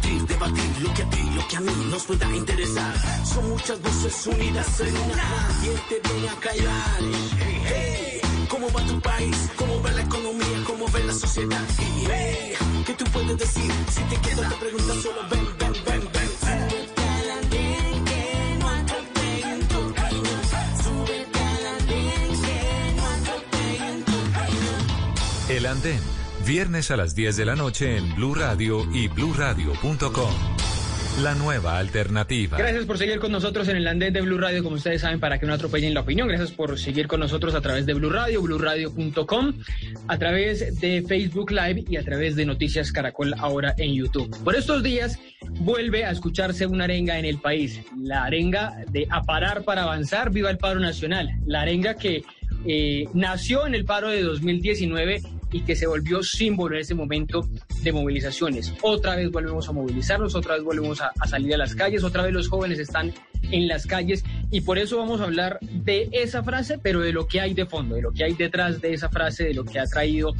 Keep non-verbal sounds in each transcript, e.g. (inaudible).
Debatir lo que a ti, lo que a mí nos pueda interesar. Son muchas voces unidas en una. Te viene a callar. Hey, hey. ¿Cómo va tu país? ¿Cómo va la economía? ¿Cómo va la sociedad? Hey. ¿Qué tú puedes decir? Si te quedas te preguntas solo ven, ven, ven, ven. El Andén, viernes a las 10 de la noche en Blue Radio y bluradio.com. La nueva alternativa. Gracias por seguir con nosotros en el andén de Blue Radio, como ustedes saben, para que no atropellen la opinión. Gracias por seguir con nosotros a través de Blue Radio, bluradio.com, a través de Facebook Live y a través de Noticias Caracol ahora en YouTube. Por estos días vuelve a escucharse una arenga en el país, la arenga de a parar para avanzar, viva el paro nacional, la arenga que eh, nació en el paro de 2019 y que se volvió símbolo en ese momento de movilizaciones. Otra vez volvemos a movilizarnos, otra vez volvemos a, a, salir a las calles, otra vez los jóvenes están en las calles y por eso vamos a hablar de esa frase, pero de lo que hay de fondo, de lo que hay detrás de esa frase, de lo que ha traído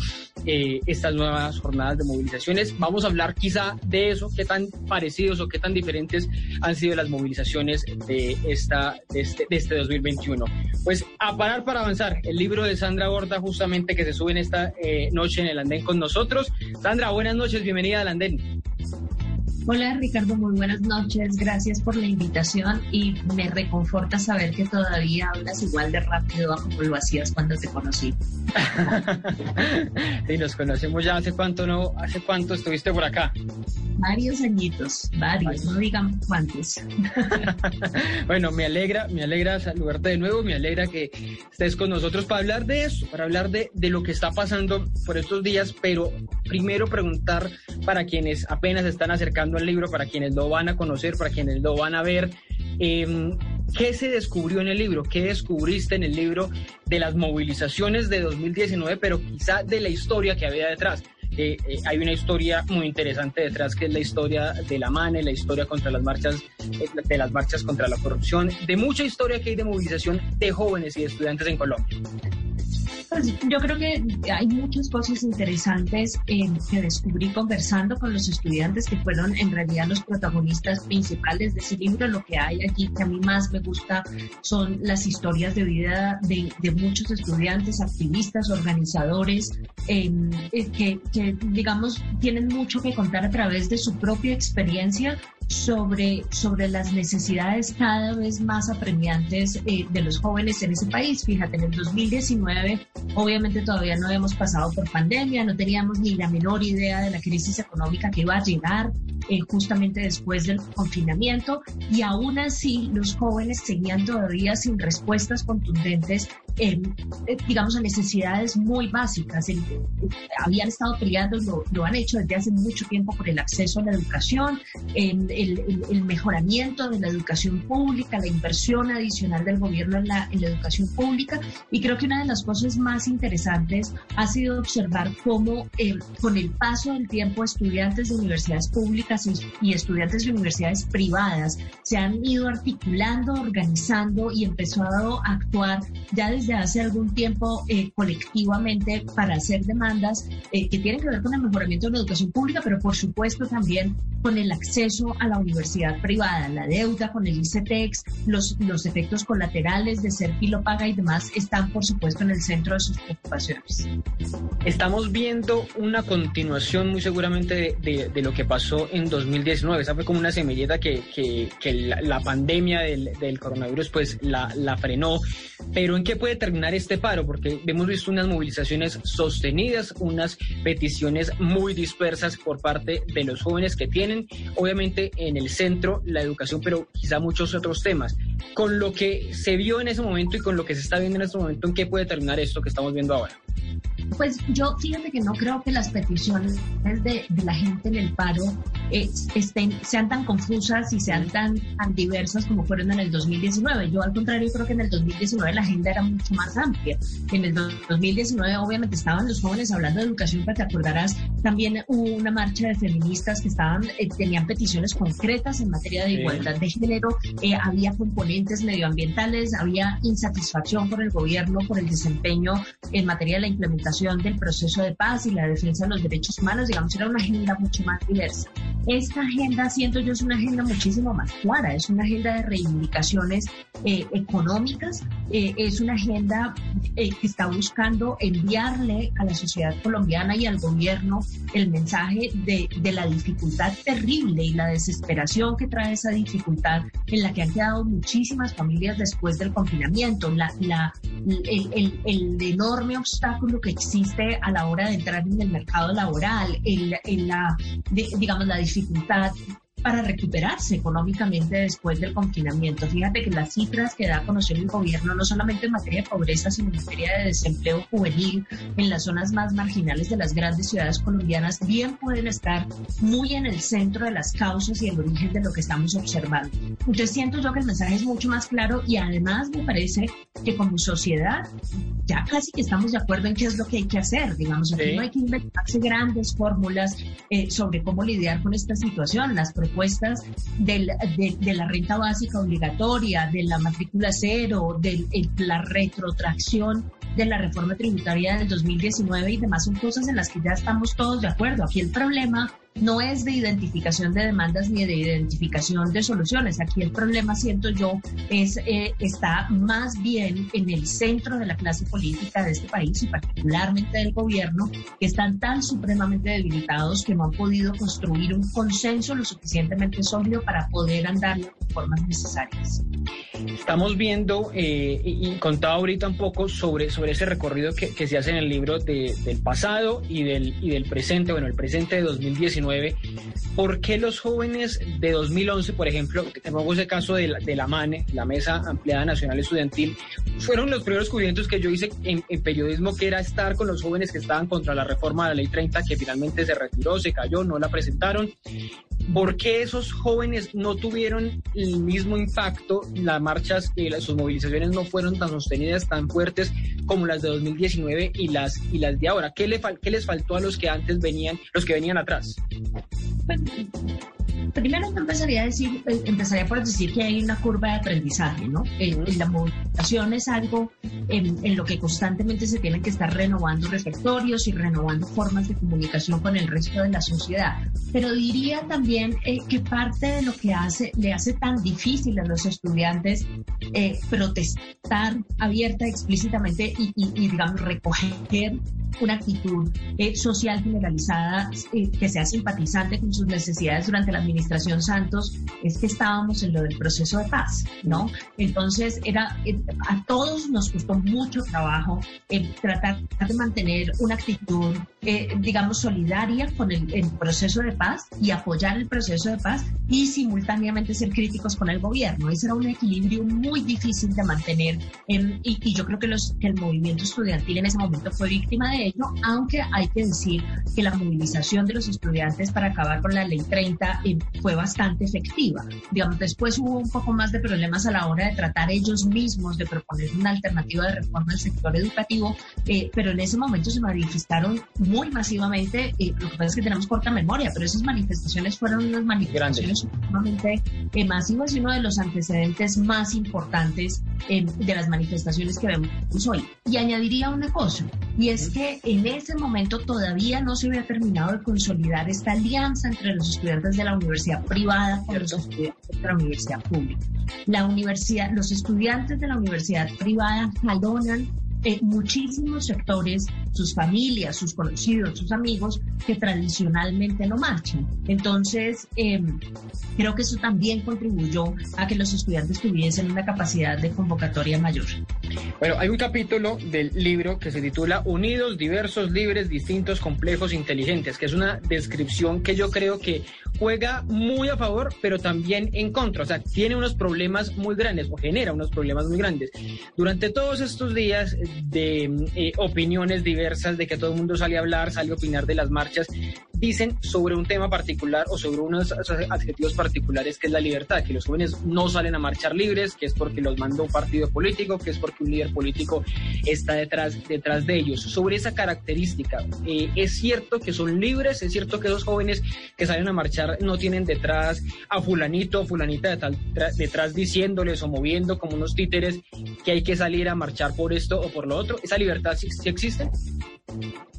eh, estas nuevas jornadas de movilizaciones. Vamos a hablar quizá de eso, qué tan parecidos o qué tan diferentes han sido las movilizaciones de, esta, de, este, de este 2021. Pues a parar para avanzar, el libro de Sandra Borda justamente que se sube en esta eh, noche en el andén con nosotros. Sandra, buenas noches, bienvenida al andén. Hola Ricardo, muy buenas noches. Gracias por la invitación y me reconforta saber que todavía hablas igual de rápido como lo hacías cuando te conocí. (laughs) sí, nos conocemos ya hace cuánto, ¿no? ¿Hace cuánto estuviste por acá? Varios añitos, varios, no digan cuántos. (laughs) bueno, me alegra, me alegra saludarte de nuevo, me alegra que estés con nosotros para hablar de eso, para hablar de, de lo que está pasando por estos días, pero primero preguntar para quienes apenas están acercando al libro, para quienes lo van a conocer, para quienes lo van a ver. Eh, ¿Qué se descubrió en el libro? ¿Qué descubriste en el libro de las movilizaciones de 2019, pero quizá de la historia que había detrás? Eh, eh, hay una historia muy interesante detrás que es la historia de la MANE, la historia contra las marchas, eh, de las marchas contra la corrupción, de mucha historia que hay de movilización de jóvenes y de estudiantes en Colombia. Pues yo creo que hay muchas cosas interesantes eh, que descubrí conversando con los estudiantes que fueron en realidad los protagonistas principales de ese libro. Lo que hay aquí que a mí más me gusta son las historias de vida de, muchos estudiantes, activistas, organizadores, eh, que, que digamos tienen mucho que contar a través de su propia experiencia sobre, sobre las necesidades cada vez más apremiantes eh, de los jóvenes en ese país. Fíjate, en el 2019 obviamente todavía no habíamos pasado por pandemia, no teníamos ni la menor idea de la crisis económica que iba a llegar eh, justamente después del confinamiento y aún así los jóvenes seguían todavía sin respuestas contundentes, eh, digamos, a necesidades muy básicas. El, habían estado peleando, lo, lo, han hecho desde hace mucho tiempo por el acceso a la educación, el, el, el, mejoramiento de la educación pública, la inversión adicional del gobierno en la, en la educación pública y creo que una de las cosas más interesantes ha sido observar cómo eh, con el paso del tiempo estudiantes de universidades públicas y, estudiantes de universidades privadas se han ido articulando, organizando y empezado a actuar ya desde hace algún tiempo eh, colectivamente para hacer demandas eh, que tienen que ver con el mejoramiento de la educación pública, pero por supuesto también con el acceso a la universidad privada, la deuda con el ICETEX, los, los efectos colaterales de ser paga y demás están por supuesto en el centro de sus preocupaciones. Estamos viendo una continuación muy seguramente de, de, de lo que pasó en 2019. Esa fue como una semilleta que, que, que la, la, pandemia del, del, coronavirus pues la, la, frenó. Pero ¿en qué puede puede terminar este paro? Porque hemos visto unas movilizaciones sostenidas, unas peticiones muy dispersas por parte de los jóvenes que tienen, obviamente en el centro la educación, pero quizá muchos otros temas. Con lo que se vio en ese momento y con lo que se está viendo en este momento, ¿en qué puede terminar esto que estamos viendo ahora? Pues yo fíjate que no creo que las peticiones de, la gente en el paro eh, estén, sean tan confusas y sean tan, tan, diversas como fueron en el 2019. Yo al contrario creo que en el 2019 la agenda era mucho más amplia. En el 2019 obviamente estaban los jóvenes hablando de educación, pero te acordarás, también hubo una marcha de feministas que estaban, eh, tenían peticiones concretas en materia de igualdad de género, eh, había componentes medioambientales, había insatisfacción por el gobierno por el desempeño en materia de la implementación del proceso de paz y la defensa de los derechos humanos, digamos, era una agenda mucho más diversa. Esta agenda, siento yo, es una agenda muchísimo más clara, es una agenda de reivindicaciones eh, económicas, eh, es una agenda eh, que está buscando enviarle a la sociedad colombiana y al gobierno el mensaje de, de, la dificultad terrible y la desesperación que trae esa dificultad en la que han quedado muchísimas familias después del confinamiento, la, la, el, el, el enorme obstáculo que existe a la hora de entrar en el mercado laboral, en, la, digamos, la dificultad para recuperarse económicamente después del confinamiento. Fíjate que las cifras que da a conocer el gobierno, no solamente en materia de pobreza, sino en materia de desempleo juvenil en las zonas más marginales de las grandes ciudades colombianas, bien pueden estar muy en el centro de las causas y el origen de lo que estamos observando. Entonces siento yo que el mensaje es mucho más claro y además me parece que como sociedad ya casi que estamos de acuerdo en qué es lo que hay que hacer. Digamos, aquí no hay que inventarse grandes fórmulas eh, sobre cómo lidiar con esta situación. Las propuestas de, la renta básica obligatoria, de la matrícula cero, de la retrotracción de la reforma tributaria del 2019 y demás son cosas en las que ya estamos todos de acuerdo. Aquí el problema no es de identificación de demandas ni de identificación de soluciones. Aquí el problema, siento yo, es eh, está más bien en el centro de la clase política de este país y particularmente del gobierno, que están tan supremamente debilitados que no han podido construir un consenso lo suficientemente sólido para poder andar las reformas necesarias. Estamos viendo eh, y contaba ahorita un poco sobre, sobre ese recorrido que, se hace en el libro del pasado y del, y del presente, bueno, el presente de 2019 ¿Por qué los jóvenes de 2011, por ejemplo, tenemos ese caso de la, de la MANE, la Mesa Ampliada Nacional Estudiantil, fueron los primeros cubrimientos que yo hice en, periodismo, que era estar con los jóvenes que estaban contra la reforma de la Ley 30, que finalmente se retiró, se cayó, no la presentaron. ¿Por qué esos jóvenes no tuvieron el mismo impacto? Las marchas, y sus movilizaciones no fueron tan sostenidas, tan fuertes como las de 2019 y las, y las de ahora. ¿Qué, le, ¿Qué les faltó a los que antes venían, los que venían atrás? Primero empezaría a decir, eh, empezaría por decir que hay una curva de aprendizaje, ¿no? Eh, la movilización es algo en, lo que constantemente se tienen que estar renovando repertorios y renovando formas de comunicación con el resto de la sociedad. Pero diría también eh, que parte de lo que hace, le hace tan difícil a los estudiantes protestar abierta, explícitamente y, y, digamos, recoger una actitud social generalizada que sea simpatizante con sus necesidades durante la administración Santos es que estábamos en lo del proceso de paz, ¿no? Entonces, era, eh, a todos nos costó mucho trabajo eh, tratar de mantener una actitud, eh, digamos, solidaria con el, proceso de paz y apoyar el proceso de paz y simultáneamente ser críticos con el gobierno. Ese era un equilibrio muy difícil de mantener y, y, yo creo que, los, que el movimiento estudiantil en ese momento fue víctima de ello, aunque hay que decir que la movilización de los estudiantes para acabar con la ley 30 eh, fue bastante efectiva. Digamos, después hubo un poco más de problemas a la hora de tratar ellos mismos de proponer una alternativa de reforma al sector educativo, eh, pero en ese momento se manifestaron muy masivamente, eh, lo que pasa es que tenemos corta memoria, pero esas manifestaciones fueron unas manifestaciones sumamente masivas y uno de los antecedentes más importantes de las manifestaciones que vemos hoy. Y añadiría una cosa, y es que en ese momento todavía no se había terminado de consolidar esta alianza entre los estudiantes de la universidad privada y los estudiantes de la universidad pública. La universidad, los estudiantes de la universidad privada jalonan eh, muchísimos sectores, sus familias, sus conocidos, sus amigos, que tradicionalmente no marchan. Entonces, em, creo que eso también contribuyó a que los estudiantes tuviesen una capacidad de convocatoria mayor. Bueno, hay un capítulo del libro que se titula Unidos, diversos, libres, distintos, complejos, inteligentes, que es una descripción que yo creo que juega muy a favor, pero también en contra. O sea, tiene unos problemas muy grandes o genera unos problemas muy grandes. Durante todos estos días de eh, opiniones diversas, de que todo el mundo sale a hablar, sale a opinar de las marchas, dicen sobre un tema particular o sobre unos adjetivos particulares que es la libertad, que los jóvenes no salen a marchar libres, que es porque los mandó un partido político, que es porque un líder político está detrás, detrás de ellos. Sobre esa característica, eh, es cierto que son libres, es cierto que esos jóvenes que salen a marchar no tienen detrás a fulanito o fulanita detrás diciéndoles o moviendo como unos títeres que hay que salir a marchar por esto o por lo otro. ¿Esa libertad sí existe?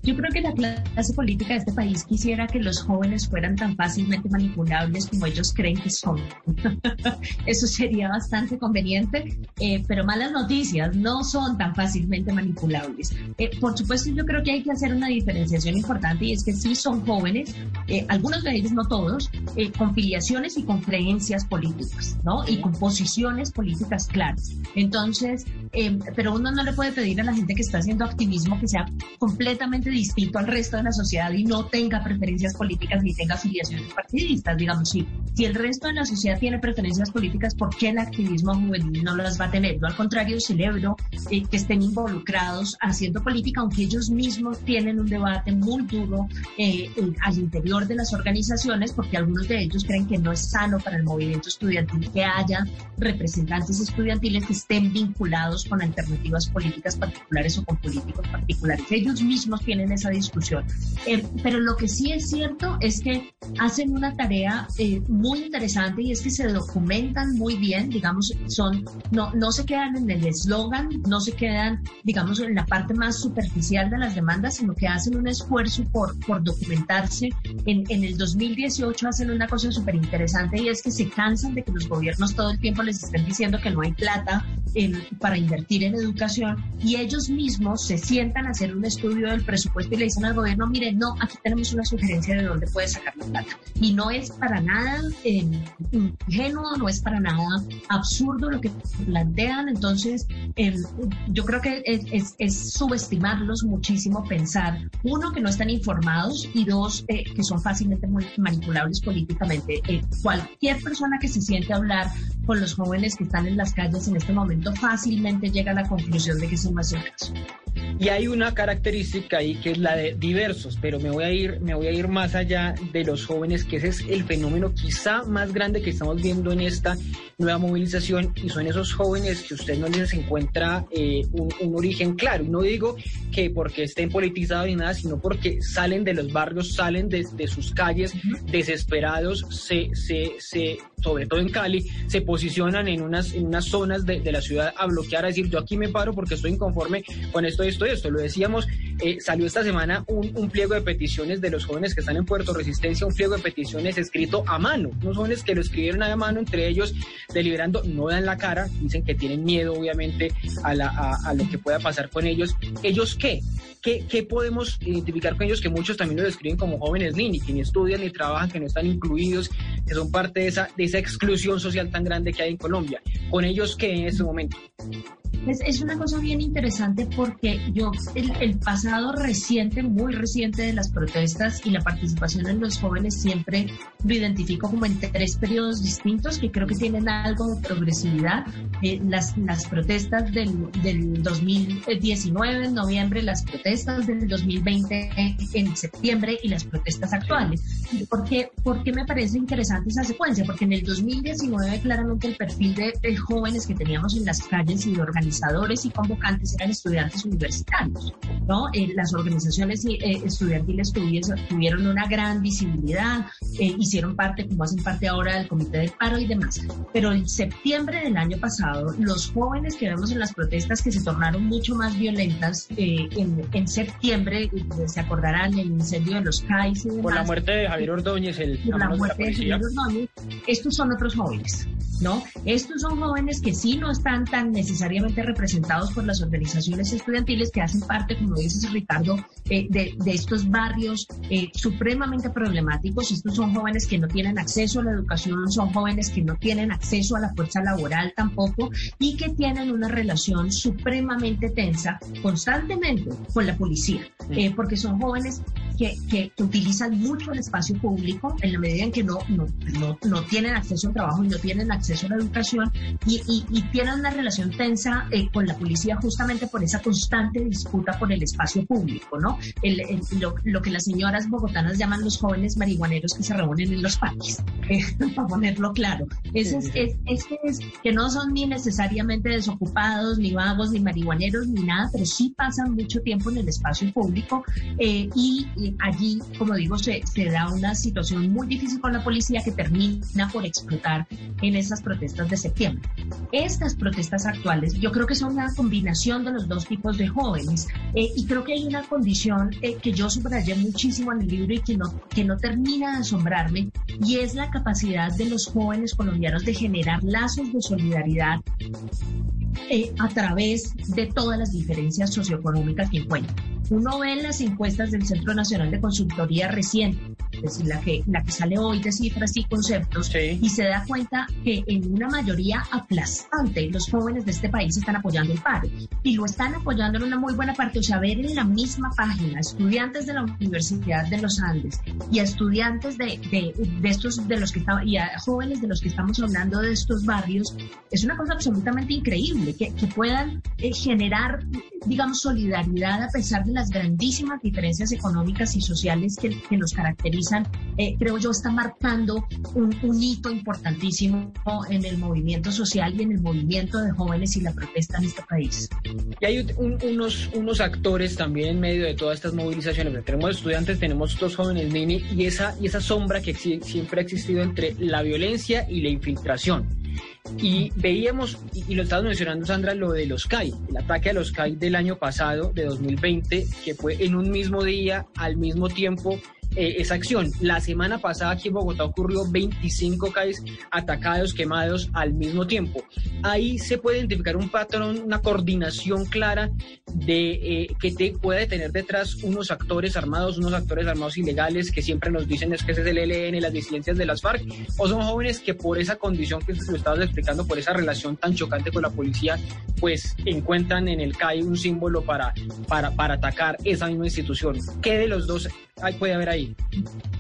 Yo creo que la clase política de este país quisiera que los jóvenes fueran tan fácilmente manipulables como ellos creen que son. (laughs) Eso sería bastante conveniente, eh, pero malas noticias, no son tan fácilmente manipulables. Eh, por supuesto, yo creo que hay que hacer una diferenciación importante y es que sí son jóvenes, eh, algunos de ellos, no todos, con filiaciones y con creencias políticas, ¿no? Y con posiciones políticas claras. Entonces, pero uno no le puede pedir a la gente que está haciendo activismo que sea completamente distinto al resto de la sociedad y no tenga preferencias políticas ni tenga afiliaciones partidistas. Digamos, si, si el resto de la sociedad tiene preferencias políticas, ¿por qué el activismo juvenil no las va a tener? Yo al contrario celebro eh, que estén involucrados haciendo política, aunque ellos mismos tienen un debate muy duro eh, al interior de las organizaciones, porque algunos de ellos creen que no es sano para el movimiento estudiantil que haya representantes estudiantiles que estén vinculados con alternativas políticas particulares o con políticos particulares. Ellos mismos tienen en esa discusión. Eh, pero lo que sí es cierto es que hacen una tarea eh, muy interesante y es que se documentan muy bien, digamos, son, no, no se quedan en el eslogan, no se quedan, digamos, en la parte más superficial de las demandas, sino que hacen un esfuerzo por, por documentarse. En, en el 2018 hacen una cosa súper interesante y es que se cansan de que los gobiernos todo el tiempo les estén diciendo que no hay plata para invertir en educación y ellos mismos se sientan a hacer un estudio del presupuesto y le dicen al gobierno, mire, no, aquí tenemos una sugerencia de dónde puede sacar la plata. Y no es para nada eh, ingenuo, no es para nada absurdo lo que plantean. Entonces, yo creo que es, subestimarlos muchísimo pensar, uno, que no están informados y dos, eh, que son fácilmente manipulables políticamente. Eh, cualquier persona que se siente a hablar con los jóvenes que están en las calles en este momento fácilmente llega a la conclusión de que es el caso. Y hay una característica ahí que es la de diversos, pero me voy a ir, me voy a ir más allá de los jóvenes, que ese es el fenómeno quizá más grande que estamos viendo en esta nueva movilización, y son esos jóvenes que usted no les encuentra eh, un, origen claro. Y no digo que porque estén politizados ni nada, sino porque salen de los barrios, salen de, sus calles desesperados, se, se, se, sobre todo en Cali, se posicionan en unas, en unas zonas de, de la ciudad a bloquear, a decir yo aquí me paro porque estoy inconforme con esto, esto, esto. Lo decíamos, eh, salió esta semana un, pliego de peticiones de los jóvenes que están en Puerto Resistencia, un pliego de peticiones escrito a mano, unos jóvenes que lo escribieron a mano, entre ellos deliberando, no dan la cara, dicen que tienen miedo obviamente a, la, a, lo que pueda pasar con ellos. ¿Ellos qué? qué? ¿Qué podemos identificar con ellos? Que muchos también lo describen como jóvenes ni que ni estudian ni trabajan, que no están incluidos, que son parte de esa, de esa exclusión social tan grande que hay en Colombia. ¿Con ellos qué en este momento? Es, es, una cosa bien interesante porque yo el, el, pasado reciente, muy reciente de las protestas y la participación en los jóvenes siempre lo identifico como en tres periodos distintos que creo que tienen algo de progresividad. Eh, las, las protestas del, del 2019 en noviembre, las protestas del 2020 en septiembre y las protestas actuales. ¿Por qué, ¿Por qué me parece interesante esa secuencia? Porque en el 2019 claramente el perfil de, de jóvenes que teníamos en las calles y de organizaciones organizadores y convocantes eran estudiantes universitarios, ¿no? Eh, las organizaciones eh, estudiantiles tuvieron una gran visibilidad, eh, hicieron parte, como hacen parte ahora del Comité del Paro y demás. Pero en septiembre del año pasado, los jóvenes que vemos en las protestas que se tornaron mucho más violentas, en, en, septiembre, se acordarán el incendio de los CAIS y demás. Por la muerte de Javier Ordóñez, el por la muerte de, de Javier Ordóñez, estos son otros jóvenes ¿no? Estos son jóvenes que sí no están tan necesariamente representados por las organizaciones estudiantiles que hacen parte, como dices Ricardo, eh, de, estos barrios eh, supremamente problemáticos. Estos son jóvenes que no tienen acceso a la educación, son jóvenes que no tienen acceso a la fuerza laboral tampoco y que tienen una relación supremamente tensa constantemente con la policía, eh, porque son jóvenes que, que, utilizan mucho el espacio público en la medida en que no, no, no, tienen acceso al trabajo y no tienen acceso a la educación y, y, tienen una relación tensa eh, con la policía justamente por esa constante disputa por el espacio público, ¿no? El, lo, lo, que las señoras bogotanas llaman los jóvenes marihuaneros que se reúnen en los parques, (laughs) eh, para ponerlo claro. Eso es, es, es, es, que no son ni necesariamente desocupados, ni vagos, ni marihuaneros, ni nada, pero sí pasan mucho tiempo en el espacio público eh, y allí, como digo, se, se, da una situación muy difícil con la policía que termina por explotar en esas protestas de septiembre. Estas protestas actuales yo creo que son una combinación de los dos tipos de jóvenes eh, y creo que hay una condición eh, que yo subrayé muchísimo en el libro y que no, que no termina de asombrarme y es la capacidad de los jóvenes colombianos de generar lazos de solidaridad eh, a través de todas las diferencias socioeconómicas que encuentran. Uno ve en las encuestas del Centro Nacional de Consultoría reciente, es decir, la que, la que sale hoy de cifras y conceptos, y se da cuenta que en una mayoría aplastante los jóvenes de este país están apoyando el paro. Y lo están apoyando en una muy buena parte. O sea, ver en la misma página estudiantes de la Universidad de los Andes y a estudiantes de, de, de estos, de los que estamos, y a jóvenes de los que estamos hablando de estos barrios, es una cosa absolutamente increíble, que, que puedan eh, generar, digamos, solidaridad a pesar de las grandísimas diferencias económicas y sociales que, que nos caracterizan, eh, creo yo, está marcando un, un, hito importantísimo en el movimiento social y en el movimiento de jóvenes y la protesta en este país. Y hay unos, unos actores también en medio de todas estas movilizaciones. Tenemos estudiantes, tenemos dos jóvenes mini y esa, y esa sombra que siempre ha existido entre la violencia y la infiltración. Y veíamos, y, lo estabas mencionando Sandra, lo de los CAI, el ataque a los CAI del año pasado, de 2020, que fue en un mismo día, al mismo tiempo, eh, esa acción. La semana pasada aquí en Bogotá ocurrió 25 CAIs atacados, quemados al mismo tiempo. Ahí se puede identificar un patrón, una coordinación clara de eh, que te puede tener detrás unos actores armados, unos actores armados ilegales que siempre nos dicen es que ese es el ELN, las disidencias de las FARC, o son jóvenes que por esa condición que lo estabas explicando, por esa relación tan chocante con la policía, pues encuentran en el CAI un símbolo para, para, para atacar esa misma institución. ¿Qué de los dos puede haber ahí?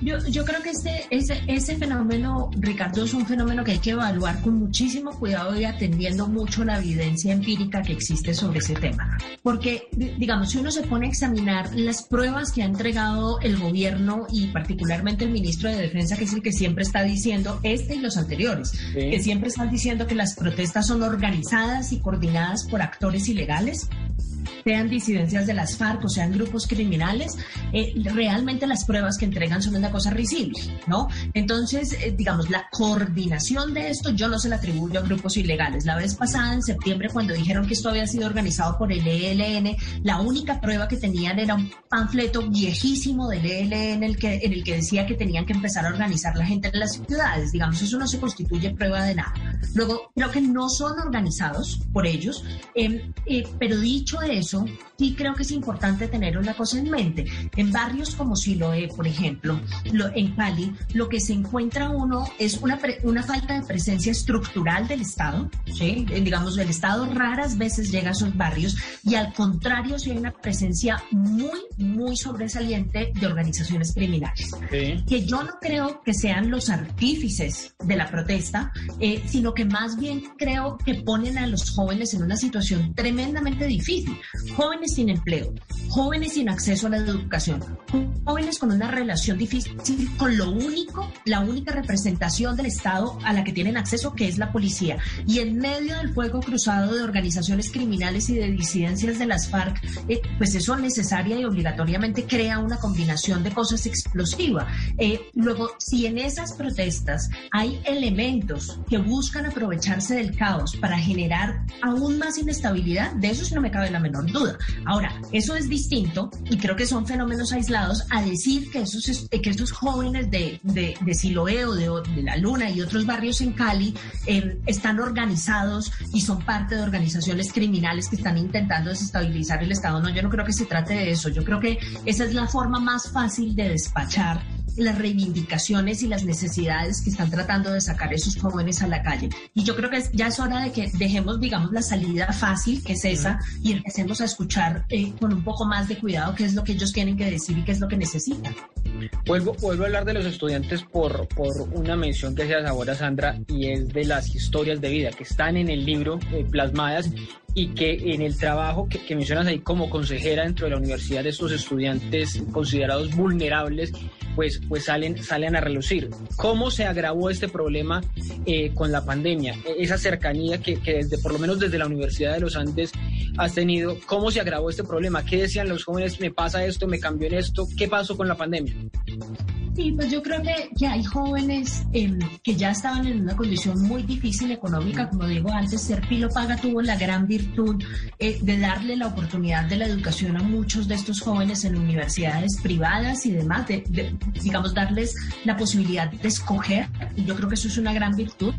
Yo, yo creo que este, ese, ese fenómeno, Ricardo, es un fenómeno que hay que evaluar con muchísimo cuidado y atendiendo mucho la evidencia empírica que existe sobre ese tema. Porque, digamos, si uno se pone a examinar las pruebas que ha entregado el gobierno y particularmente el ministro de Defensa, que es el que siempre está diciendo, este y los anteriores, que siempre están diciendo que las protestas son organizadas y coordinadas por actores ilegales, sean disidencias de las FARC o sean grupos criminales, eh, realmente las pruebas que entregan son una cosa risible, ¿no? Entonces, eh, digamos, la coordinación de esto yo no se la atribuyo a grupos ilegales. La vez pasada, en septiembre, cuando dijeron que esto había sido organizado por el ELN, la única prueba que tenían era un panfleto viejísimo del ELN en el que, en el que decía que tenían que empezar a organizar la gente en las ciudades. Digamos, eso no se constituye prueba de nada. Luego, creo que no son organizados por ellos, eh, pero dicho eso, sí creo que es importante tener una cosa en mente. En barrios como Siloé, por ejemplo, en Cali, lo que se encuentra uno es una, una falta de presencia estructural del Estado, ¿sí? Eh, digamos, el Estado raras veces llega a esos barrios y al contrario, sí hay una presencia muy, muy sobresaliente de organizaciones criminales, que yo no creo que sean los artífices de la protesta, eh, sino que más bien creo que ponen a los jóvenes en una situación tremendamente difícil jóvenes sin empleo, jóvenes sin acceso a la educación, jóvenes con una relación difícil con lo único, la única representación del Estado a la que tienen acceso, que es la policía. Y en medio del fuego cruzado de organizaciones criminales y de disidencias de las FARC, eh, pues eso necesaria y obligatoriamente crea una combinación de cosas explosiva. Eh, luego, si en esas protestas hay elementos que buscan aprovecharse del caos para generar aún más inestabilidad, de eso sí no me cabe la menor duda. Ahora, eso es distinto, y creo que son fenómenos aislados, a decir que esos, que estos jóvenes de, de, de o de, La Luna y otros barrios en Cali em, están organizados y son parte de organizaciones criminales que están intentando desestabilizar el Estado. No, yo no creo que se trate de eso. Yo creo que esa es la forma más fácil de despachar las reivindicaciones y las necesidades que están tratando de sacar esos jóvenes a la calle. Y yo creo que ya es hora de que dejemos, digamos, la salida fácil, que es esa, y empecemos a escuchar eh, con un poco más de cuidado qué es lo que ellos tienen que decir y qué es lo que necesitan. Vuelvo, vuelvo a hablar de los estudiantes por, por una mención que hacías ahora, Sandra, y es de las historias de vida que están en el libro eh, plasmadas y que en el trabajo que, mencionas ahí como consejera dentro de la universidad de estos estudiantes considerados vulnerables, pues, pues salen, salen a relucir. ¿Cómo se agravó este problema eh, con la pandemia? E, esa cercanía que, que, desde, por lo menos desde la Universidad de los Andes has tenido, ¿cómo se agravó este problema? ¿Qué decían los jóvenes? ¿Me pasa esto? ¿Me cambió en esto? ¿Qué pasó con la pandemia? Sí, pues yo creo que, que hay jóvenes eh, que ya estaban en una condición muy difícil económica, como digo antes, Serpilo Paga tuvo la gran virtud eh, de darle la oportunidad de la educación a muchos de estos jóvenes en universidades privadas y demás, de, de digamos, darles la posibilidad de escoger, yo creo que eso es una gran virtud,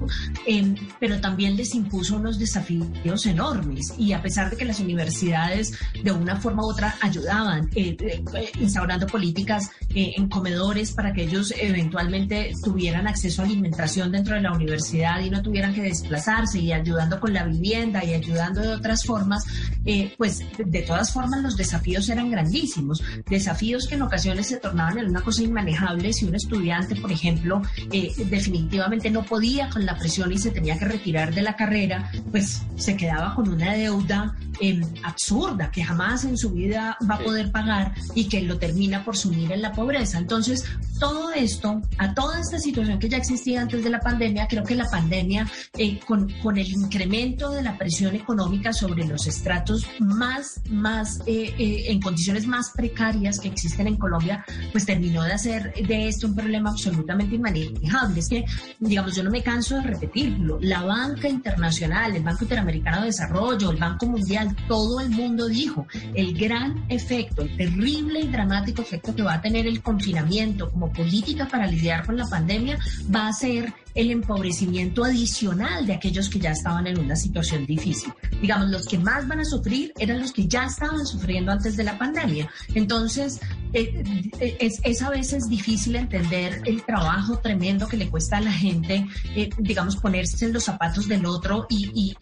eh, pero también les impuso unos desafíos enormes, y a pesar de que las universidades de una forma u otra ayudaban, eh, eh, instaurando políticas en comedores para que ellos eventualmente tuvieran acceso a alimentación dentro de la universidad y no tuvieran que desplazarse y ayudando con la vivienda y ayudando de otras formas, eh, pues de todas formas los desafíos eran grandísimos, desafíos que en ocasiones se tornaban en una cosa inmanejable si un estudiante, por ejemplo, eh, definitivamente no podía con la presión y se tenía que retirar de la carrera, pues se quedaba con una deuda eh, absurda que jamás en su vida va a poder pagar y que lo termina por sumir en la pobreza. Entonces, todo esto, a toda esta situación que ya existía antes de la pandemia, creo que la pandemia, eh, con, con, el incremento de la presión económica sobre los estratos más, más, eh, eh, en condiciones más precarias que existen en Colombia, pues terminó de hacer de esto un problema absolutamente inmanejable. Es que, digamos, yo no me canso de repetirlo, la banca internacional, el Banco Interamericano de Desarrollo, el Banco Mundial, todo el mundo dijo, el gran efecto, el terrible y dramático efecto que va a tener el confinamiento como política para lidiar con la pandemia va a ser el empobrecimiento adicional de aquellos que ya estaban en una situación difícil. Digamos, los que más van a sufrir eran los que ya estaban sufriendo antes de la pandemia. Entonces, eh, eh, es, es, a veces difícil entender el trabajo tremendo que le cuesta a la gente, eh, digamos, ponerse en los zapatos del otro y,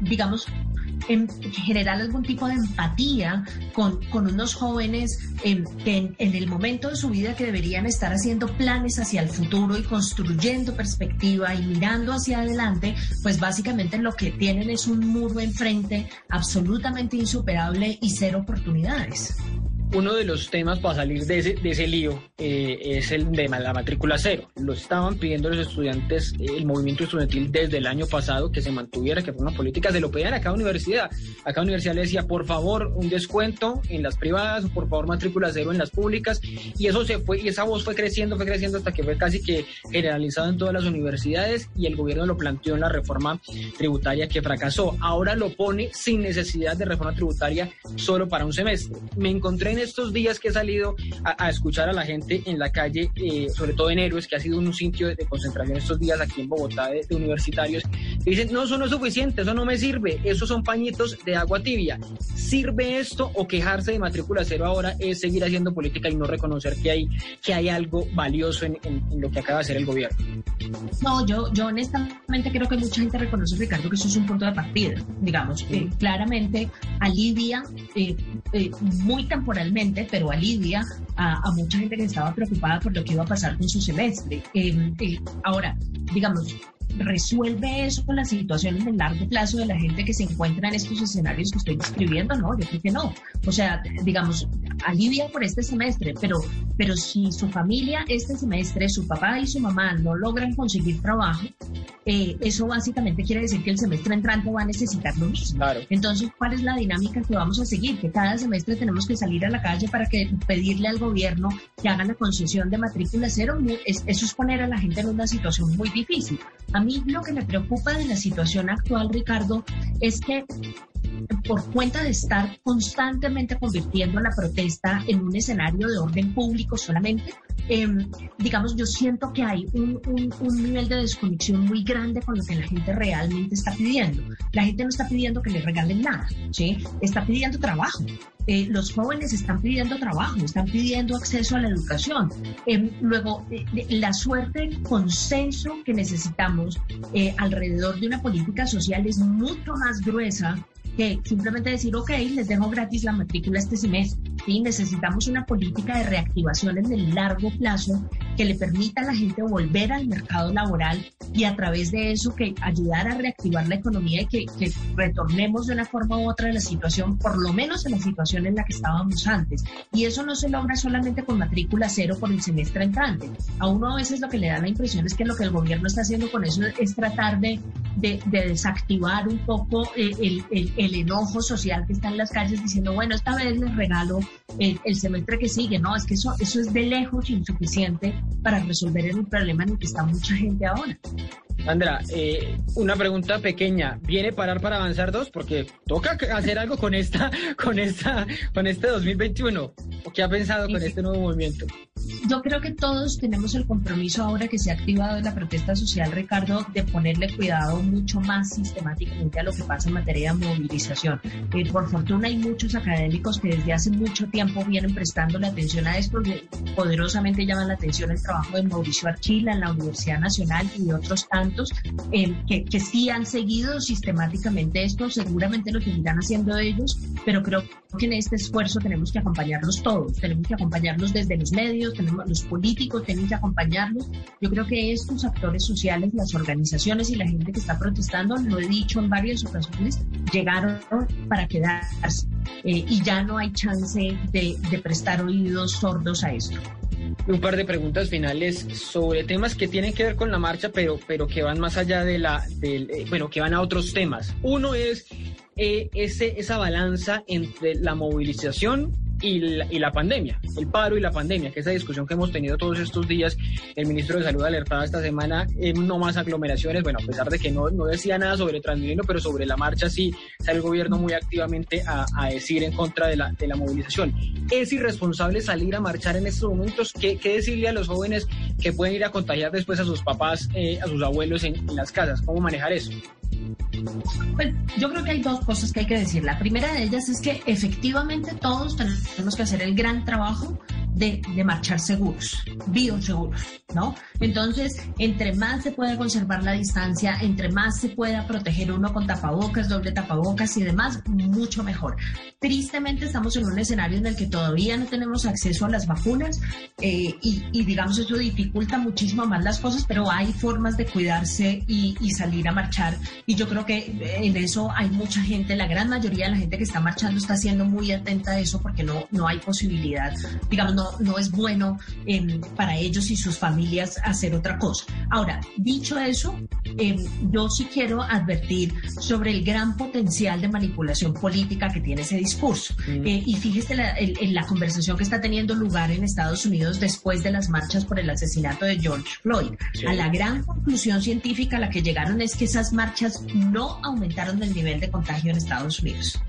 digamos, en generar algún tipo de empatía con, con unos jóvenes que en, el momento de su vida que deberían estar haciendo planes hacia el futuro construyendo perspectiva y mirando hacia adelante, pues básicamente lo que tienen es un muro enfrente absolutamente insuperable y cero oportunidades uno de los temas para salir de ese, de ese lío eh, es el de la matrícula cero. Lo estaban pidiendo los estudiantes, el movimiento estudiantil desde el año pasado que se mantuviera, que fue una política, se lo pedían a cada universidad. A cada universidad le decía, por favor, un descuento en las privadas o por favor matrícula cero en las públicas. Y eso se fue, y esa voz fue creciendo, fue creciendo hasta que fue casi que generalizado en todas las universidades y el gobierno lo planteó en la reforma tributaria que fracasó. Ahora lo pone sin necesidad de reforma tributaria solo para un semestre. Me encontré en estos días que he salido a, a escuchar a la gente en la calle, eh, sobre todo en Héroes, que ha sido un sitio de, concentración estos días aquí en Bogotá de, de universitarios, dicen, no, eso no es suficiente, eso no me sirve, esos son pañitos de agua tibia. ¿Sirve esto o quejarse de matrícula cero ahora es seguir haciendo política y no reconocer que hay, que hay algo valioso en, en, en lo que acaba de hacer el gobierno? No, yo, yo honestamente creo que mucha gente reconoce, Ricardo, que eso es un punto de partida, digamos. Eh, claramente alivia eh, eh, muy pero alivia a, a, mucha gente que estaba preocupada por lo que iba a pasar con su semestre. ahora, digamos, ¿Resuelve eso la situación en el largo plazo de la gente que se encuentra en estos escenarios que estoy describiendo? No, yo creo que no. O sea, digamos, alivia por este semestre, pero, pero si su familia este semestre, su papá y su mamá no logran conseguir trabajo, eh, eso básicamente quiere decir que el semestre entrante va a necesitar lo mismo. Claro. Entonces, ¿cuál es la dinámica que vamos a seguir? Que cada semestre tenemos que salir a la calle para que pedirle al gobierno que haga la concesión de matrícula cero. Es, eso es poner a la gente en una situación muy difícil. A mí lo que me preocupa de la situación actual, Ricardo, es que por cuenta de estar constantemente convirtiendo la protesta en un escenario de orden público solamente, em, digamos, yo siento que hay un, un, nivel de desconexión muy grande con lo que la gente realmente está pidiendo. La gente no está pidiendo que le regalen nada, ¿sí? Está pidiendo trabajo. Eh, los jóvenes están pidiendo trabajo, están pidiendo acceso a la educación. Em, luego, eh, la suerte de consenso que necesitamos eh, alrededor de una política social es mucho más gruesa que simplemente decir, ok, les dejo gratis la matrícula este semestre. ¿sí? Necesitamos una política de reactivación en el largo plazo que le permita a la gente volver al mercado laboral y a través de eso que ayudar a reactivar la economía y que, que retornemos de una forma u otra a la situación, por lo menos en la situación en la que estábamos antes. Y eso no se logra solamente con matrícula cero por el semestre entrante. A uno a veces lo que le da la impresión es que lo que el gobierno está haciendo con eso es tratar de, de, desactivar un poco eh, el, el el enojo social que está en las calles diciendo, bueno, esta vez les regalo el, semestre que sigue. No, es que eso, eso es de lejos insuficiente para resolver el problema en el que está mucha gente ahora. Sandra, eh, una pregunta pequeña. ¿Viene parar para avanzar dos? Porque toca hacer algo con esta, (laughs) con esta, con este 2021. ¿O qué ha pensado con este nuevo movimiento? Yo creo que todos tenemos el compromiso ahora que se ha activado en la protesta social, Ricardo, de ponerle cuidado mucho más sistemáticamente a lo que pasa en materia de movilización. Eh, por fortuna hay muchos académicos que desde hace mucho tiempo vienen prestando la atención a esto, poderosamente llaman la atención el trabajo de Mauricio Archila en la Universidad Nacional y de otros tantos eh, que, que sí han seguido sistemáticamente esto, seguramente lo seguirán haciendo ellos, pero creo que en este esfuerzo tenemos que acompañarlos todos, tenemos que acompañarlos desde los medios, tenemos, los políticos tienen que acompañarlos. Yo creo que estos actores sociales, las organizaciones y la gente que está protestando, lo he dicho en varias ocasiones, llegaron para quedarse eh, y ya no hay chance de, de prestar oídos sordos a esto un par de preguntas finales sobre temas que tienen que ver con la marcha, pero, pero que van más allá de la, del, eh, bueno, que van a otros temas. Uno es eh, ese, esa balanza entre la movilización y la, pandemia, el paro y la pandemia, que es la discusión que hemos tenido todos estos días. El ministro de Salud alertaba esta semana en no más aglomeraciones, bueno, a pesar de que no, no decía nada sobre Transmilenio, pero sobre la marcha sí sale el gobierno muy activamente a, decir en contra de la, de la movilización. ¿Es irresponsable salir a marchar en estos momentos? ¿Qué, qué decirle a los jóvenes que pueden ir a contagiar después a sus papás, eh, a sus abuelos en las casas? ¿Cómo manejar eso? Pues yo creo que hay dos cosas que hay que decir. La primera de ellas es que efectivamente todos tenemos que hacer el gran trabajo de, marchar seguros, bioseguros, ¿no? Entonces, entre más se pueda conservar la distancia, entre más se pueda proteger uno con tapabocas, doble tapabocas y demás, mucho mejor. Tristemente estamos en un escenario en el que todavía no tenemos acceso a las vacunas eh, y, digamos eso dificulta muchísimo más las cosas, pero hay formas de cuidarse y, y salir a marchar y yo creo que en eso hay mucha gente, la gran mayoría de la gente que está marchando está siendo muy atenta a eso porque no, no hay posibilidad, digamos, no, no es bueno em, para ellos y sus familias hacer otra cosa. Ahora, dicho eso, em, yo sí quiero advertir sobre el gran potencial de manipulación política que tiene ese discurso. Mm. Eh, y fíjese en la conversación que está teniendo lugar en Estados Unidos después de las marchas por el asesinato de George Floyd. A la gran conclusión científica a la que llegaron es que esas marchas no aumentaron el nivel de contagio en Estados Unidos.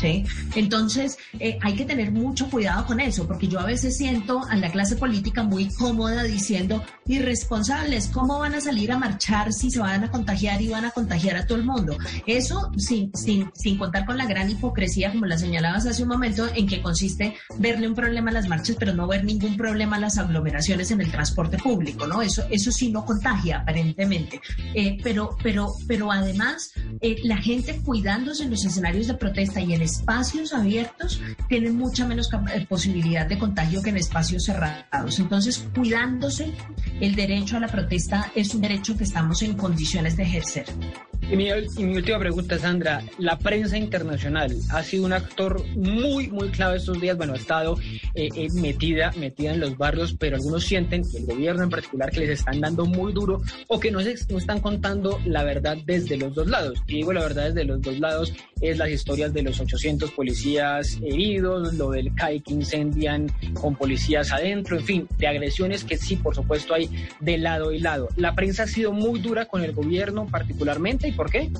¿sí? Entonces, eh, hay que tener mucho cuidado con eso, porque yo a veces siento a la clase política muy cómoda diciendo, irresponsables, ¿cómo van a salir a marchar si se van a contagiar y van a contagiar a todo el mundo? Eso sin, sin, sin contar con la gran hipocresía, como la señalabas hace un momento, en que consiste verle un problema a las marchas, pero no ver ningún problema a las aglomeraciones en el transporte público, ¿no? Eso, eso sí no contagia, aparentemente. Eh, pero, pero, pero además, eh, la gente cuidándose en los escenarios de protesta y en espacios abiertos tiene mucha menos eh, posibilidad de contagio en espacios cerrados. Entonces, cuidándose, el derecho a la protesta es un derecho que estamos en condiciones de ejercer. Y mi, última pregunta, Sandra. La prensa internacional ha sido un actor muy, muy clave estos días. Bueno, ha estado eh, eh, metida, metida en los barrios, pero algunos sienten, el gobierno en particular, que les están dando muy duro o que no, se, no están contando la verdad desde los dos lados. Y digo la verdad desde los dos lados, es las historias de los 800 policías heridos, lo del CAI que incendian con policías adentro, en fin, de agresiones que sí, por supuesto, hay de lado y lado. La prensa ha sido muy dura con el gobierno particularmente ¿Y por qué?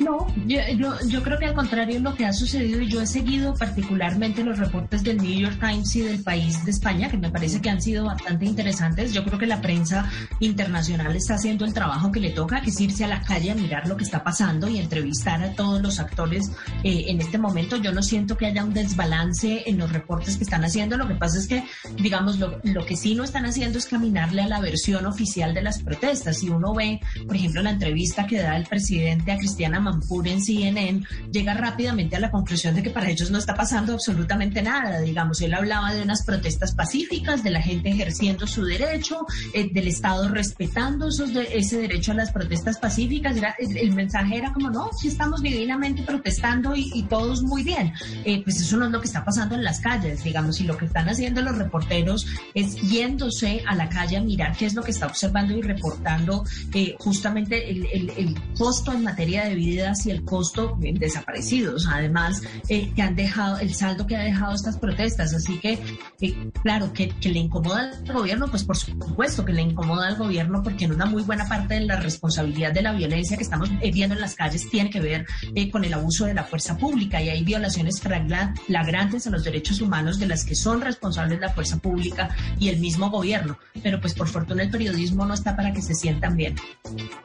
No, yo, creo que al contrario lo que ha sucedido, y yo he seguido particularmente los reportes del New York Times y del país de España, que me parece que han sido bastante interesantes. Yo creo que la prensa internacional está haciendo el trabajo que le toca, que es irse a la calle a mirar lo que está pasando y entrevistar a todos los actores eh, en este momento. Yo no siento que haya un desbalance en los reportes que están haciendo. Lo que pasa es que, digamos, lo, lo que sí no están haciendo es caminarle a la versión oficial de las protestas. Si uno ve, por ejemplo, la entrevista que da el presidente a Cristian Diana Mampur en CNN, llega rápidamente a la conclusión de que para ellos no está pasando absolutamente nada. Digamos, él hablaba de unas protestas pacíficas, de la gente ejerciendo su derecho, eh, del Estado respetando esos ese derecho a las protestas pacíficas. el, mensaje era como, no, sí estamos divinamente protestando y, todos muy bien. Eh, pues eso no es lo que está pasando en las calles, digamos, y lo que están haciendo los reporteros es yéndose a la calle a mirar qué es lo que está observando y reportando eh, justamente el, el costo en materia de vidas y el costo en desaparecidos, además eh, que han dejado, el saldo que ha dejado estas protestas. Así que, eh, claro, que, le incomoda al gobierno, pues por supuesto que le incomoda al gobierno porque en una muy buena parte de la responsabilidad de la violencia que estamos viendo en las calles tiene que ver eh, con el abuso de la fuerza pública y hay violaciones flagrantes a los derechos humanos de las que son responsables la fuerza pública y el mismo gobierno. Pero pues por fortuna el periodismo no está para que se sientan bien.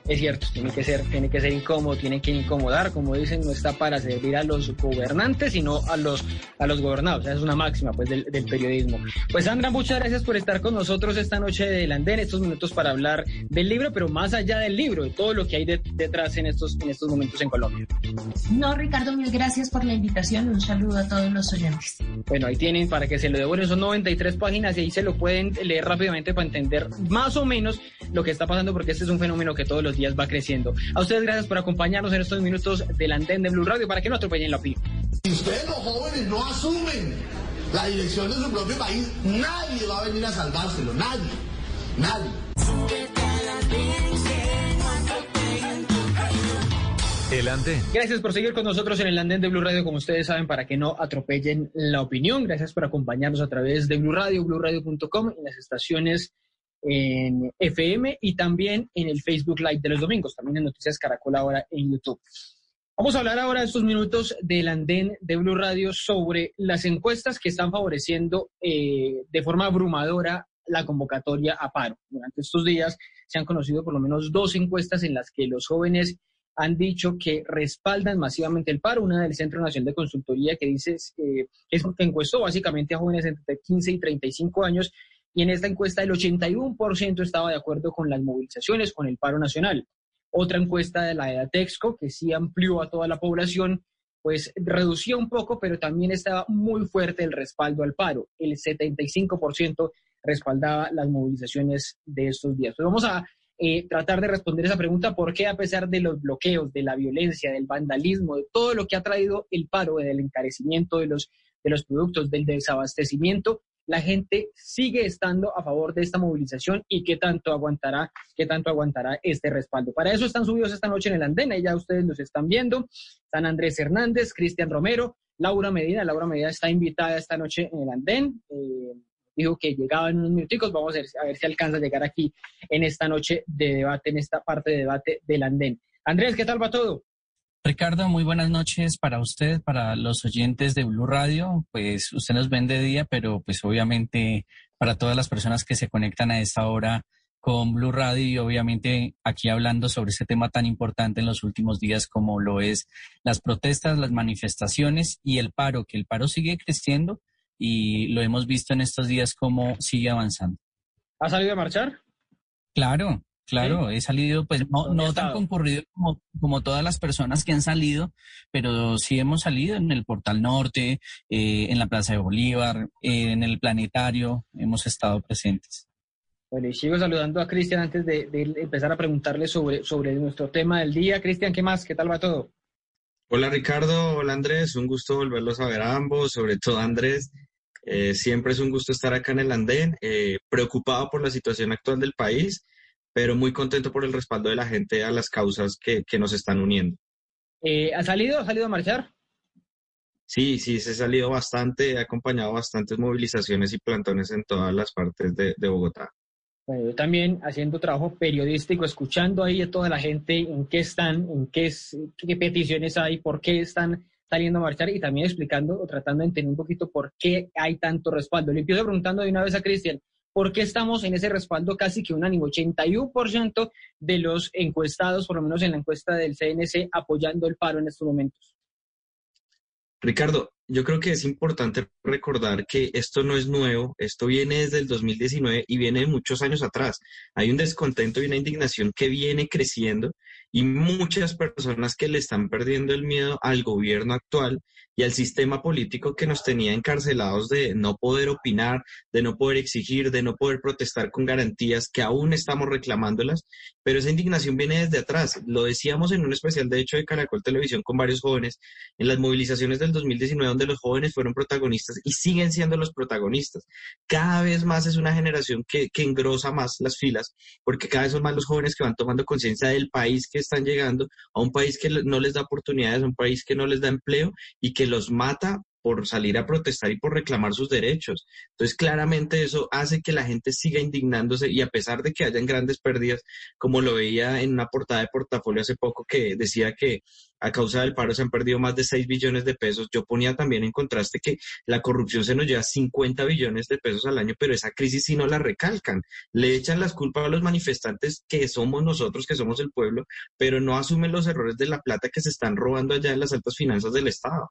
Es cierto, tiene que ser, tiene que ser incómodo, tiene que incomodar, como dicen, no está para servir a los gobernantes, sino a los, a los gobernados. Esa es una máxima pues, del, periodismo. Pues Sandra, muchas gracias por estar con nosotros esta noche del Andén, estos minutos para hablar del libro, pero más allá del libro, de todo lo que hay detrás en estos, en estos momentos en Colombia. No, Ricardo, mil gracias por la invitación. Un saludo a todos los oyentes. Bueno, ahí tienen para que se lo devuelvan, son 93 páginas y ahí se lo pueden leer rápidamente para entender más o menos lo que está pasando, porque este es un fenómeno que todos los días va creciendo. A ustedes gracias por acompañarnos en estos minutos del andén de Blue Radio para que no atropellen la opinión. Si ustedes los jóvenes no asumen la dirección de su propio país, nadie va a venir a salvárselo, nadie, nadie. El andén. Gracias por seguir con nosotros en el andén de Blue Radio, como ustedes saben, para que no atropellen la opinión. Gracias por acompañarnos a través de Blue Radio, blueradio.com, en las estaciones en FM y también en el Facebook Live de los domingos, también en Noticias Caracol ahora en YouTube. Vamos a hablar ahora estos minutos del andén de Blue Radio sobre las encuestas que están favoreciendo eh, de forma abrumadora la convocatoria a paro. Durante estos días se han conocido por lo menos dos encuestas en las que los jóvenes han dicho que respaldan masivamente el paro. Una del Centro Nacional de Consultoría que dice eh, es que encuestó básicamente a jóvenes entre 15 y 35 años y en esta encuesta el 81% estaba de acuerdo con las movilizaciones, con el paro nacional. Otra encuesta de la Texco, que sí amplió a toda la población, pues reducía un poco, pero también estaba muy fuerte el respaldo al paro. El 75% respaldaba las movilizaciones de estos días. Pues vamos a eh, tratar de responder esa pregunta, ¿por qué a pesar de los bloqueos, de la violencia, del vandalismo, de todo lo que ha traído el paro, del encarecimiento de los, de los productos, del desabastecimiento, la gente sigue estando a favor de esta movilización y qué tanto aguantará, qué tanto aguantará este respaldo. Para eso están subidos esta noche en el andén, y ya ustedes los están viendo. Están Andrés Hernández, Cristian Romero, Laura Medina. Laura Medina está invitada esta noche en el andén. Eh, dijo que llegaba en unos minuticos. Vamos a ver, a ver si alcanza a llegar aquí en esta noche de debate, en esta parte de debate del andén. Andrés, ¿qué tal va todo? Ricardo, muy buenas noches para usted, para los oyentes de Blue Radio. Pues usted nos ven de día, pero pues obviamente para todas las personas que se conectan a esta hora con Blue Radio y obviamente aquí hablando sobre este tema tan importante en los últimos días como lo es las protestas, las manifestaciones y el paro, que el paro sigue creciendo y lo hemos visto en estos días como sigue avanzando. ¿Ha salido a marchar? Claro, Claro, he salido, pues no, no tan concurrido como, como, todas las personas que han salido, pero sí hemos salido en el Portal Norte, eh, en la Plaza de Bolívar, eh, en el Planetario, hemos estado presentes. Bueno, y sigo saludando a Cristian antes de, empezar a preguntarle sobre, sobre nuestro tema del día. Cristian, ¿qué más? ¿Qué tal va todo? Hola Ricardo, hola Andrés, un gusto volverlos a ver a ambos, sobre todo Andrés. Eh, siempre es un gusto estar acá en el andén, preocupado por la situación actual del país pero muy contento por el respaldo de la gente a las causas que, nos están uniendo. Eh, ¿Ha salido? ¿Ha salido a marchar? Sí, sí, se ha salido bastante, he acompañado bastantes movilizaciones y plantones en todas las partes de, Bogotá. Bueno, yo también haciendo trabajo periodístico, escuchando ahí a toda la gente en qué están, en qué, qué peticiones hay, por qué están saliendo a marchar y también explicando o tratando de entender un poquito por qué hay tanto respaldo. Le empiezo preguntando de una vez a Cristian, ¿por qué estamos en ese respaldo casi que unánimo? 81% de los encuestados, por lo menos en la encuesta del CNC, apoyando el paro en estos momentos. Ricardo, yo creo que es importante recordar que esto no es nuevo, esto viene desde el 2019 y viene de muchos años atrás. Hay un descontento y una indignación que viene creciendo y muchas personas que le están perdiendo el miedo al gobierno actual y al sistema político que nos tenía encarcelados de no poder opinar, de no poder exigir, de no poder protestar con garantías que aún estamos reclamándolas, pero esa indignación viene desde atrás. Lo decíamos en un especial de hecho de Caracol Televisión con varios jóvenes en las movilizaciones del 2019 los jóvenes fueron protagonistas y siguen siendo los protagonistas. Cada vez más es una generación que, que engrosa más las filas porque cada vez son más los jóvenes que van tomando conciencia del país que están llegando a un país que no les da oportunidades, a un país que no les da empleo y que los mata por salir a protestar y por reclamar sus derechos. Entonces, claramente eso hace que la gente siga indignándose y a pesar de que hayan grandes pérdidas, como lo veía en una portada de portafolio hace poco que decía que a causa del paro se han perdido más de 6 billones de pesos, yo ponía también en contraste que la corrupción se nos lleva 50 billones de pesos al año, pero esa crisis sí no la recalcan. Le echan las culpas a los manifestantes que somos nosotros, que somos el pueblo, pero no asumen los errores de la plata que se están robando allá en las altas finanzas del Estado.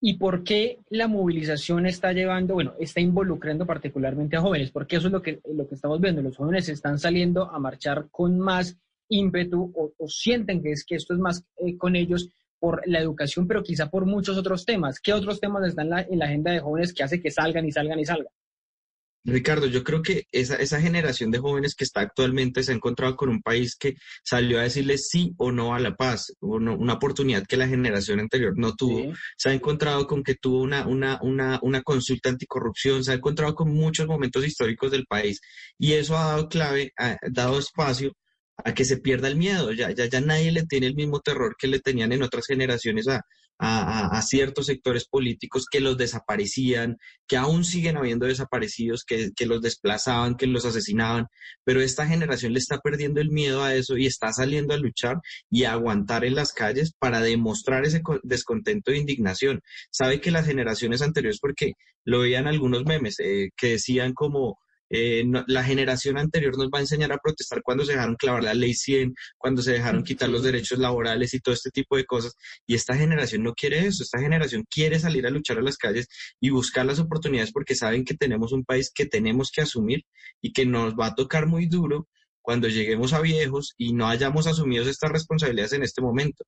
¿Y por qué la movilización está llevando, bueno, está involucrando particularmente a jóvenes? Porque eso es lo que, lo que estamos viendo. Los jóvenes están saliendo a marchar con más ímpetu o, sienten que, es, que esto es más eh, con ellos por la educación, pero quizá por muchos otros temas. ¿Qué otros temas están en la agenda de jóvenes que hace que salgan y salgan y salgan? Ricardo, yo creo que esa, esa generación de jóvenes que está actualmente se ha encontrado con un país que salió a decirle sí o no a la paz, una oportunidad que la generación anterior no tuvo. Se ha encontrado con que tuvo una, una, una, una consulta anticorrupción, se ha encontrado con muchos momentos históricos del país y eso ha dado clave, ha dado espacio a que se pierda el miedo. Ya, ya, ya nadie le tiene el mismo terror que le tenían en otras generaciones a, a, ciertos sectores políticos que los desaparecían, que aún siguen habiendo desaparecidos, que, que, los desplazaban, que los asesinaban. Pero esta generación le está perdiendo el miedo a eso y está saliendo a luchar y a aguantar en las calles para demostrar ese descontento e indignación. Sabe que las generaciones anteriores, porque lo veían algunos memes, eh, que decían como eh, la generación anterior nos va a enseñar a protestar cuando se dejaron clavar la ley 100, cuando se dejaron quitar los derechos laborales y todo este tipo de cosas. Y esta generación no quiere eso, esta generación quiere salir a luchar a las calles y buscar las oportunidades porque saben que tenemos un país que tenemos que asumir y que nos va a tocar muy duro cuando lleguemos a viejos y no hayamos asumido estas responsabilidades en este momento.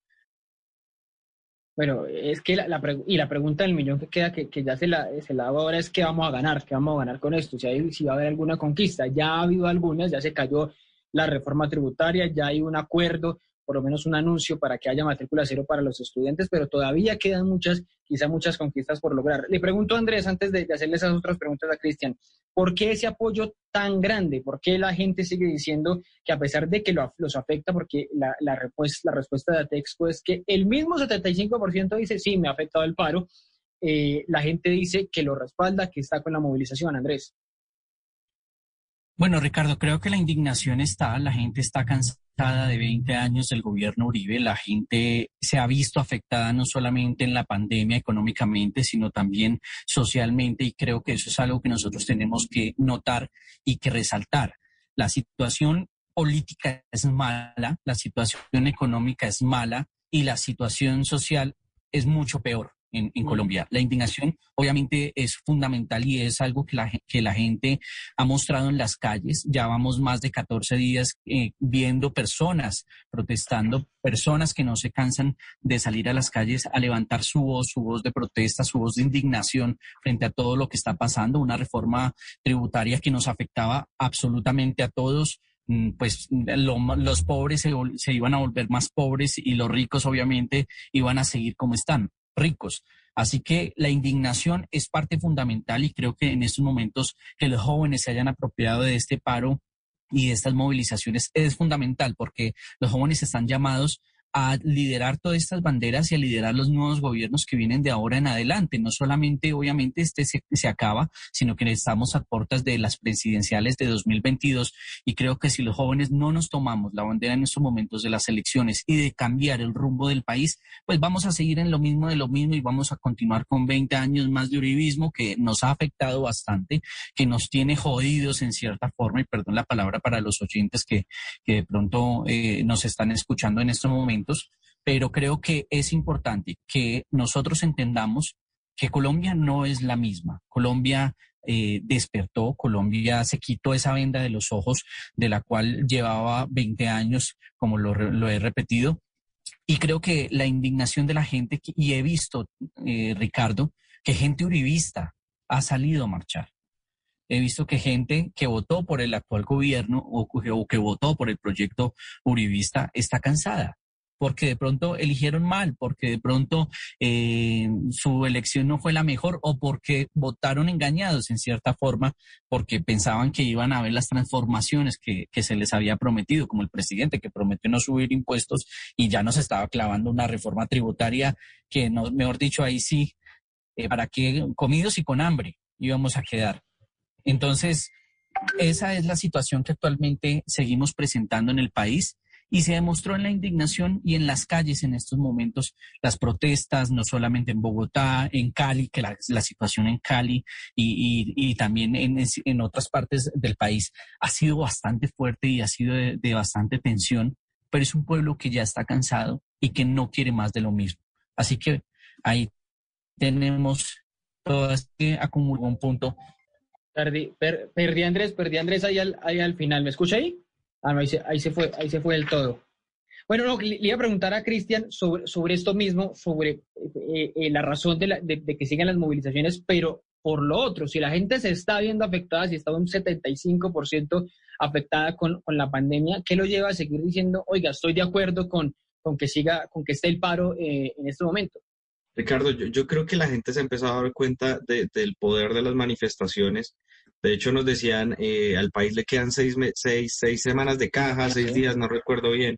Bueno, es que la, y la pregunta del millón que queda, que, ya se la, se la hago ahora, es qué vamos a ganar, qué vamos a ganar con esto, si, hay, si va a haber alguna conquista. Ya ha habido algunas, ya se cayó la reforma tributaria, ya hay un acuerdo por lo menos un anuncio para que haya matrícula cero para los estudiantes, pero todavía quedan muchas, quizá muchas conquistas por lograr. Le pregunto a Andrés, antes de, hacerle esas otras preguntas a Cristian, ¿por qué ese apoyo tan grande? ¿Por qué la gente sigue diciendo que a pesar de que los afecta, porque la, la, respuesta, la respuesta de Atexco es que el mismo 75% dice, sí, me ha afectado el paro, eh, la gente dice que lo respalda, que está con la movilización, Andrés. Bueno, Ricardo, creo que la indignación está, la gente está cansada de 20 años del gobierno Uribe, la gente se ha visto afectada no solamente en la pandemia económicamente, sino también socialmente y creo que eso es algo que nosotros tenemos que notar y que resaltar. La situación política es mala, la situación económica es mala y la situación social es mucho peor en, Colombia. La indignación obviamente es fundamental y es algo que la, que la gente ha mostrado en las calles. Ya vamos más de 14 días eh, viendo personas protestando, personas que no se cansan de salir a las calles a levantar su voz, su voz de protesta, su voz de indignación frente a todo lo que está pasando, una reforma tributaria que nos afectaba absolutamente a todos mm, pues los pobres se, se, iban a volver más pobres y los ricos obviamente iban a seguir como están ricos. Así que la indignación es parte fundamental y creo que en estos momentos que los jóvenes se hayan apropiado de este paro y de estas movilizaciones es fundamental porque los jóvenes están llamados a liderar todas estas banderas y a liderar los nuevos gobiernos que vienen de ahora en adelante. No solamente, obviamente, este se, se, acaba, sino que estamos a puertas de las presidenciales de 2022 y creo que si los jóvenes no nos tomamos la bandera en estos momentos de las elecciones y de cambiar el rumbo del país, pues vamos a seguir en lo mismo de lo mismo y vamos a continuar con 20 años más de uribismo que nos ha afectado bastante, que nos tiene jodidos en cierta forma, y perdón la palabra para los oyentes que, que de pronto eh, nos están escuchando en estos pero creo que es importante que nosotros entendamos que Colombia no es la misma. Colombia eh, despertó, Colombia se quitó esa venda de los ojos de la cual llevaba 20 años, como lo, he repetido. Y creo que la indignación de la gente, y he visto, eh, Ricardo, que gente uribista ha salido a marchar. He visto que gente que votó por el actual gobierno o que votó por el proyecto uribista está cansada porque de pronto eligieron mal, porque de pronto eh, su elección no fue la mejor o porque votaron engañados en cierta forma, porque pensaban que iban a ver las transformaciones que, se les había prometido, como el presidente que prometió no subir impuestos y ya nos estaba clavando una reforma tributaria que, no, mejor dicho, ahí sí, eh, para qué comidos y con hambre íbamos a quedar. Entonces, esa es la situación que actualmente seguimos presentando en el país y se demostró en la indignación y en las calles en estos momentos las protestas, no solamente en Bogotá, en Cali, que la, situación en Cali y, también en, otras partes del país ha sido bastante fuerte y ha sido de, bastante tensión, pero es un pueblo que ya está cansado y que no quiere más de lo mismo. Así que ahí tenemos todo este acumuló un punto. Perdí, perdí Andrés, perdí Andrés ahí al, ahí al final. ¿Me escucha ahí? Ah, no, ahí se, ahí se fue, ahí se fue del todo. Bueno, no, le, iba a preguntar a Cristian sobre, sobre esto mismo, sobre eh, eh, la razón de, de, que sigan las movilizaciones, pero por lo otro, si la gente se está viendo afectada, si está un 75% afectada con, con, la pandemia, ¿qué lo lleva a seguir diciendo, oiga, estoy de acuerdo con, con que siga, con que esté el paro eh, en este momento? Ricardo, yo, yo, creo que la gente se ha empezado a dar cuenta del poder de las manifestaciones de hecho, nos decían, eh, al país le quedan seis, seis, seis semanas de caja, seis días, no recuerdo bien.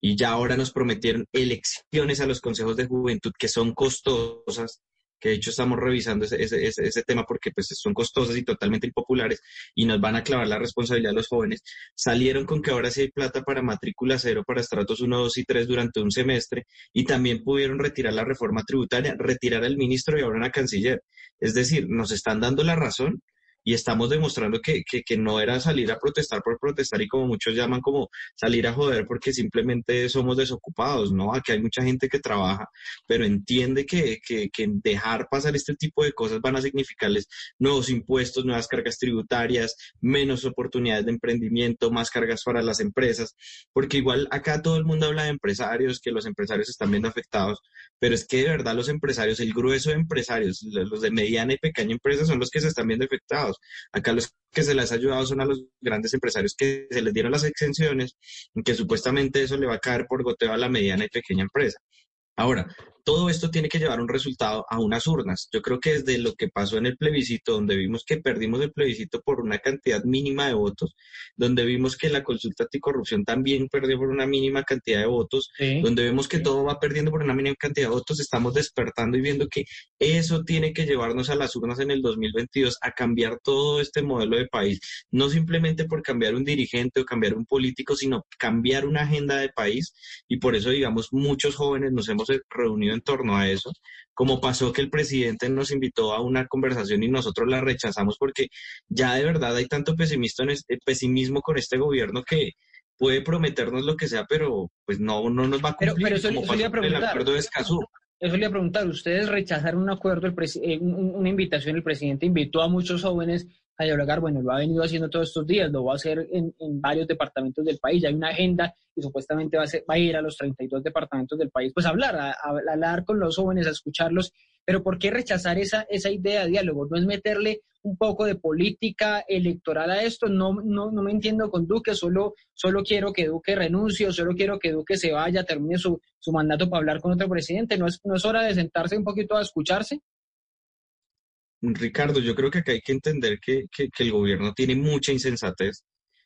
Y ya ahora nos prometieron elecciones a los consejos de juventud que son costosas, que de hecho estamos revisando ese, ese, ese, tema porque pues son costosas y totalmente impopulares y nos van a clavar la responsabilidad a los jóvenes. Salieron con que ahora sí hay plata para matrícula cero para estratos 1, 2 y 3 durante un semestre y también pudieron retirar la reforma tributaria, retirar al ministro y ahora una canciller. Es decir, nos están dando la razón y estamos demostrando que, que, no era salir a protestar por protestar y como muchos llaman como salir a joder porque simplemente somos desocupados, ¿no? Aquí hay mucha gente que trabaja, pero entiende que, que, que dejar pasar este tipo de cosas van a significarles nuevos impuestos, nuevas cargas tributarias, menos oportunidades de emprendimiento, más cargas para las empresas, porque igual acá todo el mundo habla de empresarios, que los empresarios están viendo afectados, pero es que de verdad los empresarios, el grueso de empresarios, los de mediana y pequeña empresa son los que se están viendo afectados. Acá los que se les ha ayudado son a los grandes empresarios que se les dieron las exenciones, que supuestamente eso le va a caer por goteo a la mediana y pequeña empresa. Ahora, todo esto tiene que llevar un resultado a unas urnas. Yo creo que desde lo que pasó en el plebiscito, donde vimos que perdimos el plebiscito por una cantidad mínima de votos, donde vimos que la consulta anticorrupción también perdió por una mínima cantidad de votos, donde vemos que todo va perdiendo por una mínima cantidad de votos, estamos despertando y viendo que eso tiene que llevarnos a las urnas en el 2022 a cambiar todo este modelo de país, no simplemente por cambiar un dirigente o cambiar un político, sino cambiar una agenda de país. Y por eso, digamos, muchos jóvenes nos hemos reunido en torno a eso, como pasó que el presidente nos invitó a una conversación y nosotros la rechazamos porque ya de verdad hay tanto eh, pesimismo con este gobierno que puede prometernos lo que sea, pero pues no, no nos va a cumplir. Pero, eso, como pasó el acuerdo de Escazú. Eso le iba a preguntar, ustedes rechazaron un acuerdo, el eh, una invitación, el presidente invitó a muchos jóvenes a dialogar, bueno, lo ha venido haciendo todos estos días, lo va a hacer en, en varios departamentos del país, hay una agenda y supuestamente va a, ser, va a ir a los 32 departamentos del país, pues a hablar, a, hablar con los jóvenes, a escucharlos, pero ¿por qué rechazar esa, esa idea de diálogo? ¿No es meterle un poco de política electoral a esto? No, no, no me entiendo con Duque, solo, solo quiero que Duque renuncie, solo quiero que Duque se vaya, termine su, su mandato para hablar con otro presidente, ¿no es, no es hora de sentarse un poquito a escucharse? Ricardo, yo creo que acá hay que entender que, el gobierno tiene mucha insensatez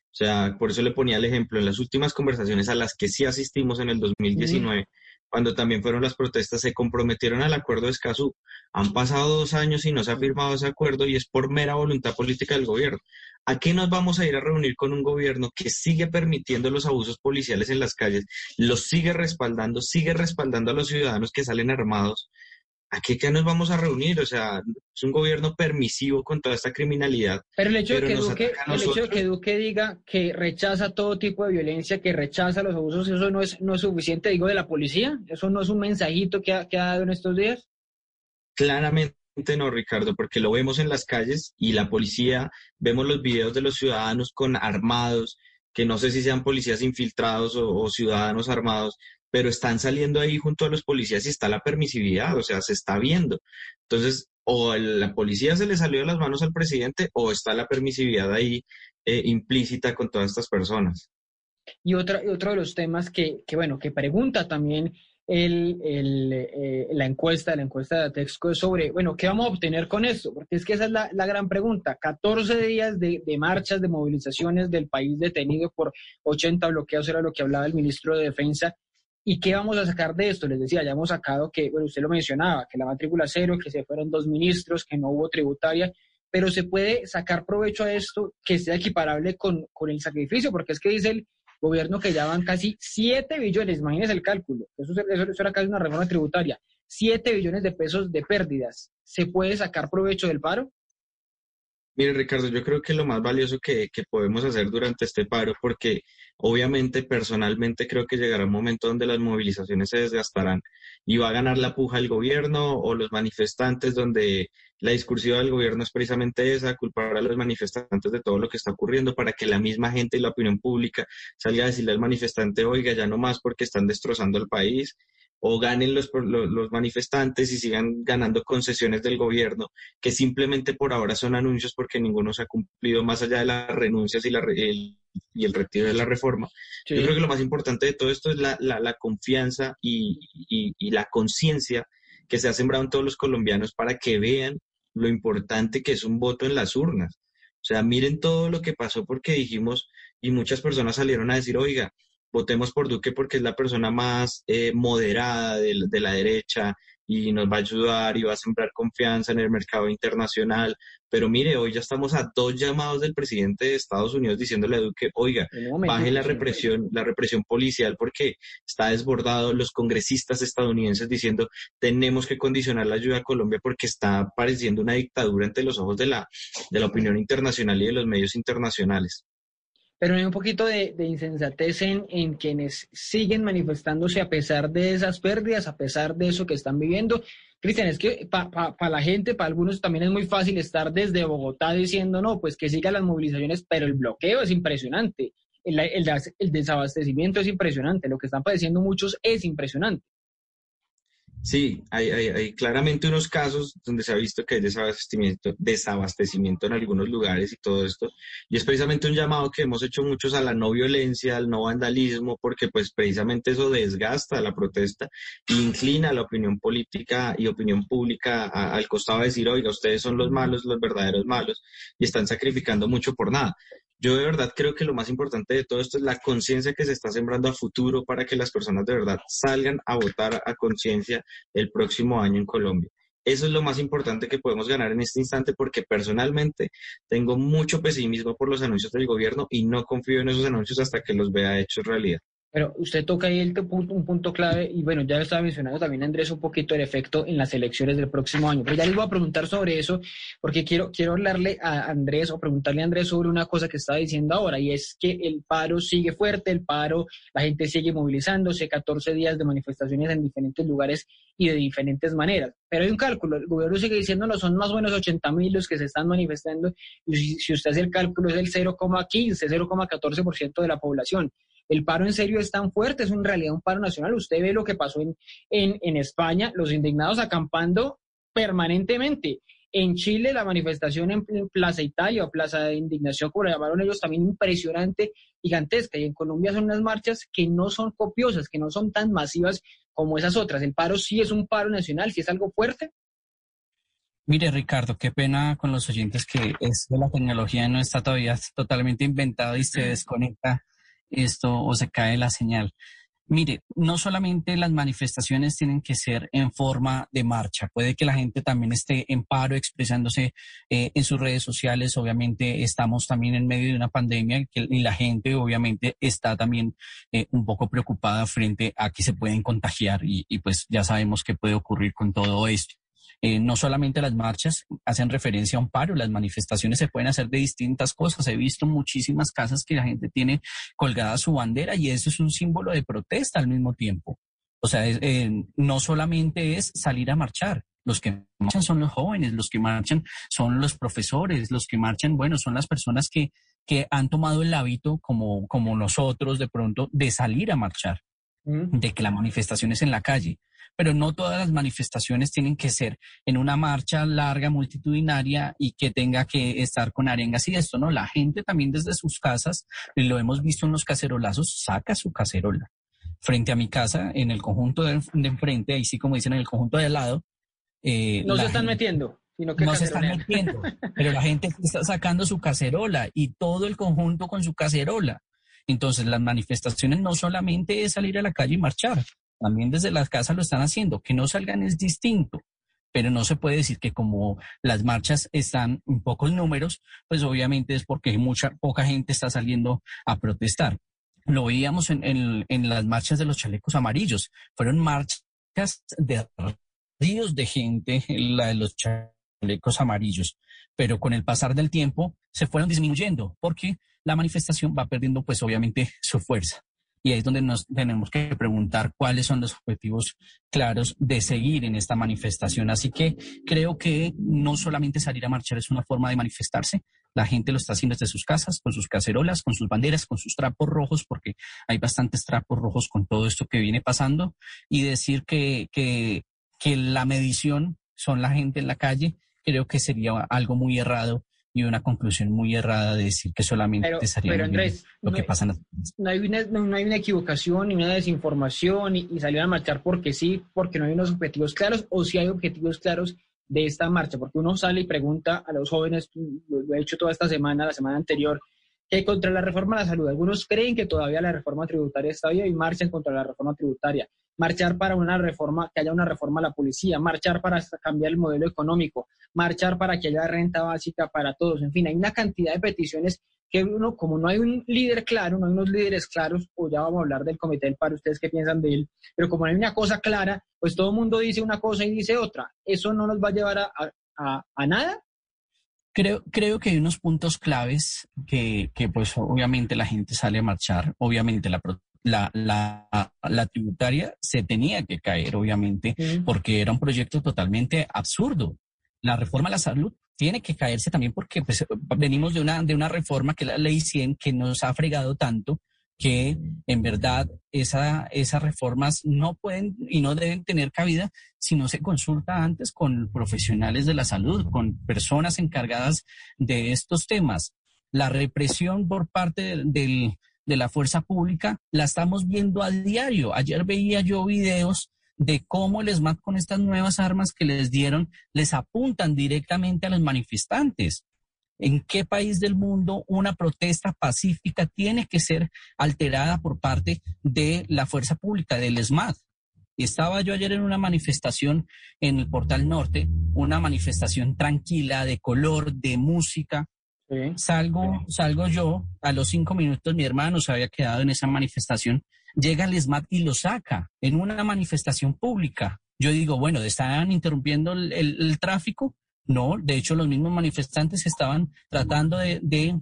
O sea, por eso le ponía el ejemplo, en las últimas conversaciones a las que sí asistimos en el 2019, cuando también fueron las protestas, se comprometieron al acuerdo de Escazú. Han pasado dos años y no se ha firmado ese acuerdo y es por mera voluntad política del gobierno. ¿A qué nos vamos a ir a reunir con un gobierno que sigue permitiendo los abusos policiales en las calles, los sigue respaldando, sigue respaldando a los ciudadanos que salen armados? ¿A qué, nos vamos a reunir? O sea, es un gobierno permisivo con toda esta criminalidad. Pero el hecho, de que, Duque, el hecho de que Duque diga que rechaza todo tipo de violencia, que rechaza los abusos, ¿eso no es, no es suficiente, digo, de la policía? ¿Eso no es un mensajito que ha, que ha dado en estos días? Claramente no, Ricardo, porque lo vemos en las calles y la policía, vemos los videos de los ciudadanos con armados, que no sé si sean policías infiltrados o ciudadanos armados, pero están saliendo ahí junto a los policías y está la permisividad, o sea, se está viendo. Entonces, o la policía se le salió de las manos al presidente o está la permisividad ahí eh, implícita con todas estas personas. Y, otra, otro de los temas que, que, bueno, que pregunta también el, eh, la encuesta, la encuesta de Texco sobre, bueno, ¿qué vamos a obtener con esto? Porque es que esa es la, la gran pregunta. 14 días de, de, marchas, de movilizaciones del país detenido por 80 bloqueos, era lo que hablaba el ministro de Defensa. ¿Y qué vamos a sacar de esto? Les decía, ya hemos sacado que, bueno, usted lo mencionaba, que la matrícula cero, que se fueron dos ministros, que no hubo tributaria, pero se puede sacar provecho a esto que sea equiparable con, con el sacrificio, porque es que dice el gobierno que ya van casi 7 billones, imagínense el cálculo, eso, eso, eso era casi una reforma tributaria, 7 billones de pesos de pérdidas. ¿Se puede sacar provecho del paro? Mire, Ricardo, yo creo que lo más valioso que, podemos hacer durante este paro, porque obviamente personalmente creo que llegará un momento donde las movilizaciones se desgastarán y va a ganar la puja el gobierno o los manifestantes, donde la discursiva del gobierno es precisamente esa, culpar a los manifestantes de todo lo que está ocurriendo para que la misma gente y la opinión pública salga a decirle al manifestante, oiga, ya no más porque están destrozando el país o ganen los, los, manifestantes y sigan ganando concesiones del gobierno, que simplemente por ahora son anuncios porque ninguno se ha cumplido más allá de las renuncias y, la, el, y el retiro de la reforma. Yo creo que lo más importante de todo esto es la, la, confianza y, y, y la conciencia que se ha sembrado en todos los colombianos para que vean lo importante que es un voto en las urnas. O sea, miren todo lo que pasó porque dijimos y muchas personas salieron a decir, oiga, votemos por Duque porque es la persona más eh, moderada de, la derecha y nos va a ayudar y va a sembrar confianza en el mercado internacional. Pero mire, hoy ya estamos a dos llamados del presidente de Estados Unidos diciéndole a Duque, oiga, baje la represión, la represión policial porque está desbordado. Los congresistas estadounidenses diciendo, tenemos que condicionar la ayuda a Colombia porque está pareciendo una dictadura ante los ojos de la, de la opinión internacional y de los medios internacionales pero hay un poquito de, insensatez en, en, quienes siguen manifestándose a pesar de esas pérdidas, a pesar de eso que están viviendo. Cristian, es que para la gente, para algunos también es muy fácil estar desde Bogotá diciendo, no, pues que sigan las movilizaciones, pero el bloqueo es impresionante, el, el desabastecimiento es impresionante, lo que están padeciendo muchos es impresionante. Sí, hay, hay, claramente unos casos donde se ha visto que hay desabastecimiento, desabastecimiento en algunos lugares y todo esto. Y es precisamente un llamado que hemos hecho muchos a la no violencia, al no vandalismo, porque pues precisamente eso desgasta la protesta e inclina a la opinión política y opinión pública al costado de decir, oiga, ustedes son los malos, los verdaderos malos, y están sacrificando mucho por nada. Yo de verdad creo que lo más importante de todo esto es la conciencia que se está sembrando a futuro para que las personas de verdad salgan a votar a conciencia el próximo año en Colombia. Eso es lo más importante que podemos ganar en este instante porque personalmente tengo mucho pesimismo por los anuncios del gobierno y no confío en esos anuncios hasta que los vea hechos realidad. Pero usted toca ahí el punto, un punto clave y bueno, ya estaba mencionando también Andrés un poquito el efecto en las elecciones del próximo año. Pero ya les voy a preguntar sobre eso porque quiero, quiero hablarle a Andrés o preguntarle a Andrés sobre una cosa que estaba diciendo ahora y es que el paro sigue fuerte, el paro, la gente sigue movilizándose, 14 días de manifestaciones en diferentes lugares y de diferentes maneras. Pero hay un cálculo, el gobierno sigue diciendo no son más o menos 80 mil los que se están manifestando y si, si usted hace el cálculo es el 0,15, 0,14% de la población. El paro en serio es tan fuerte, es en realidad un paro nacional. Usted ve lo que pasó en, en, España, los indignados acampando permanentemente. En Chile, la manifestación en, Plaza Italia o Plaza de Indignación, como la llamaron ellos, también impresionante, gigantesca. Y en Colombia son unas marchas que no son copiosas, que no son tan masivas como esas otras. El paro sí es un paro nacional, sí es algo fuerte. Mire, Ricardo, qué pena con los oyentes que esto de la tecnología no está todavía totalmente inventado y se desconecta esto o se cae la señal. Mire, no solamente las manifestaciones tienen que ser en forma de marcha, puede que la gente también esté en paro expresándose eh, en sus redes sociales, obviamente estamos también en medio de una pandemia y la gente obviamente está también eh, un poco preocupada frente a que se pueden contagiar y, y pues ya sabemos qué puede ocurrir con todo esto. Eh, no solamente las marchas hacen referencia a un paro, las manifestaciones se pueden hacer de distintas cosas. He visto muchísimas casas que la gente tiene colgada su bandera y eso es un símbolo de protesta al mismo tiempo. O sea, eh, no solamente es salir a marchar, los que marchan son los jóvenes, los que marchan son los profesores, los que marchan, bueno, son las personas que, que han tomado el hábito, como, como nosotros de pronto, de salir a marchar, de que la manifestación es en la calle pero no todas las manifestaciones tienen que ser en una marcha larga, multitudinaria y que tenga que estar con arengas y esto, ¿no? La gente también desde sus casas, y lo hemos visto en los cacerolazos, saca su cacerola. Frente a mi casa, en el conjunto de, enfrente, ahí sí como dicen, en el conjunto de al lado. Eh, no se están metiendo. Sino que no se están metiendo, (laughs) pero la gente está sacando su cacerola y todo el conjunto con su cacerola. Entonces, las manifestaciones no solamente es salir a la calle y marchar, también desde las casas lo están haciendo. Que no salgan es distinto, pero no se puede decir que como las marchas están en pocos números, pues obviamente es porque mucha, poca gente está saliendo a protestar. Lo veíamos en, en, las marchas de los chalecos amarillos. Fueron marchas de ríos de gente, la de los chalecos amarillos, pero con el pasar del tiempo se fueron disminuyendo porque la manifestación va perdiendo pues obviamente su fuerza. Y es donde nos tenemos que preguntar cuáles son los objetivos claros de seguir en esta manifestación. Así que creo que no solamente salir a marchar es una forma de manifestarse, la gente lo está haciendo desde sus casas, con sus cacerolas, con sus banderas, con sus trapos rojos, porque hay bastantes trapos rojos con todo esto que viene pasando, y decir que, que, que la medición son la gente en la calle, creo que sería algo muy errado y una conclusión muy errada de decir que solamente pero, pero Andrés, lo que pasa en no hay, una, no, hay una equivocación ni una desinformación y, y salir a marchar porque sí, porque no hay unos objetivos claros o si hay objetivos claros de esta marcha, porque uno sale y pregunta a los jóvenes, lo he hecho toda esta semana, la semana anterior, que contra la reforma de la salud. Algunos creen que todavía la reforma tributaria está bien y marchan contra la reforma tributaria marchar para una reforma, que haya una reforma a la policía, marchar para cambiar el modelo económico, marchar para que haya renta básica para todos. En fin, hay una cantidad de peticiones que uno, como no hay un líder claro, no hay unos líderes claros, o ya vamos a hablar del comité del paro, ustedes qué piensan de él, pero como no hay una cosa clara, pues todo el mundo dice una cosa y dice otra. ¿Eso no nos va a llevar a, nada? Creo, creo que hay unos puntos claves que, que, pues obviamente la gente sale a marchar, obviamente la, la, la, tributaria se tenía que caer, obviamente, porque era un proyecto totalmente absurdo. La reforma a la salud tiene que caerse también porque pues, venimos de una, de una reforma que es la ley 100 que nos ha fregado tanto que en verdad esa, esas reformas no pueden y no deben tener cabida si no se consulta antes con profesionales de la salud, con personas encargadas de estos temas. La represión por parte del, de la fuerza pública la estamos viendo a diario. Ayer veía yo videos de cómo el SMAT con estas nuevas armas que les dieron les apuntan directamente a los manifestantes. ¿En qué país del mundo una protesta pacífica tiene que ser alterada por parte de la fuerza pública, del SMAT? Estaba yo ayer en una manifestación en el Portal Norte, una manifestación tranquila, de color, de música, Salgo, salgo yo, a los cinco minutos mi hermano se había quedado en esa manifestación, llega el SMAT y lo saca en una manifestación pública. Yo digo, bueno, ¿estaban interrumpiendo el, tráfico? No, de hecho los mismos manifestantes estaban tratando de,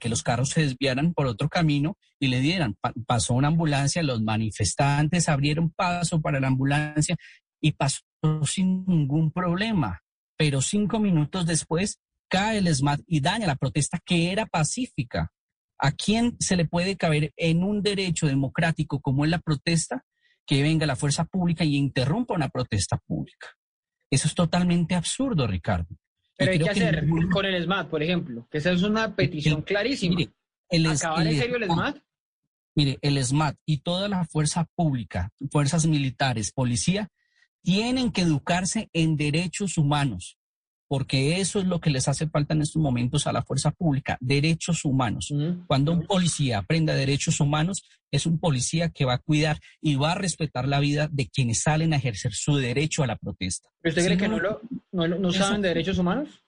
que los carros se desviaran por otro camino y le dieran. pasó una ambulancia, los manifestantes abrieron paso para la ambulancia y pasó sin ningún problema. Pero cinco minutos después cae el SMAT y daña la protesta que era pacífica. ¿A quién se le puede caber en un derecho democrático como es la protesta que venga la fuerza pública y interrumpa una protesta pública? Eso es totalmente absurdo, Ricardo. Pero hay que hacer con el SMAT, por ejemplo, que esa es una petición clarísima. Mire, el, ¿Acabar en serio el SMAT? Mire, el SMAT y toda la fuerza pública, fuerzas militares, policía, tienen que educarse en derechos humanos porque eso es lo que les hace falta en estos momentos a la fuerza pública, derechos humanos. Cuando un policía aprenda derechos humanos, es un policía que va a cuidar y va a respetar la vida de quienes salen a ejercer su derecho a la protesta. ¿Usted cree que no, lo, no, saben de derechos humanos?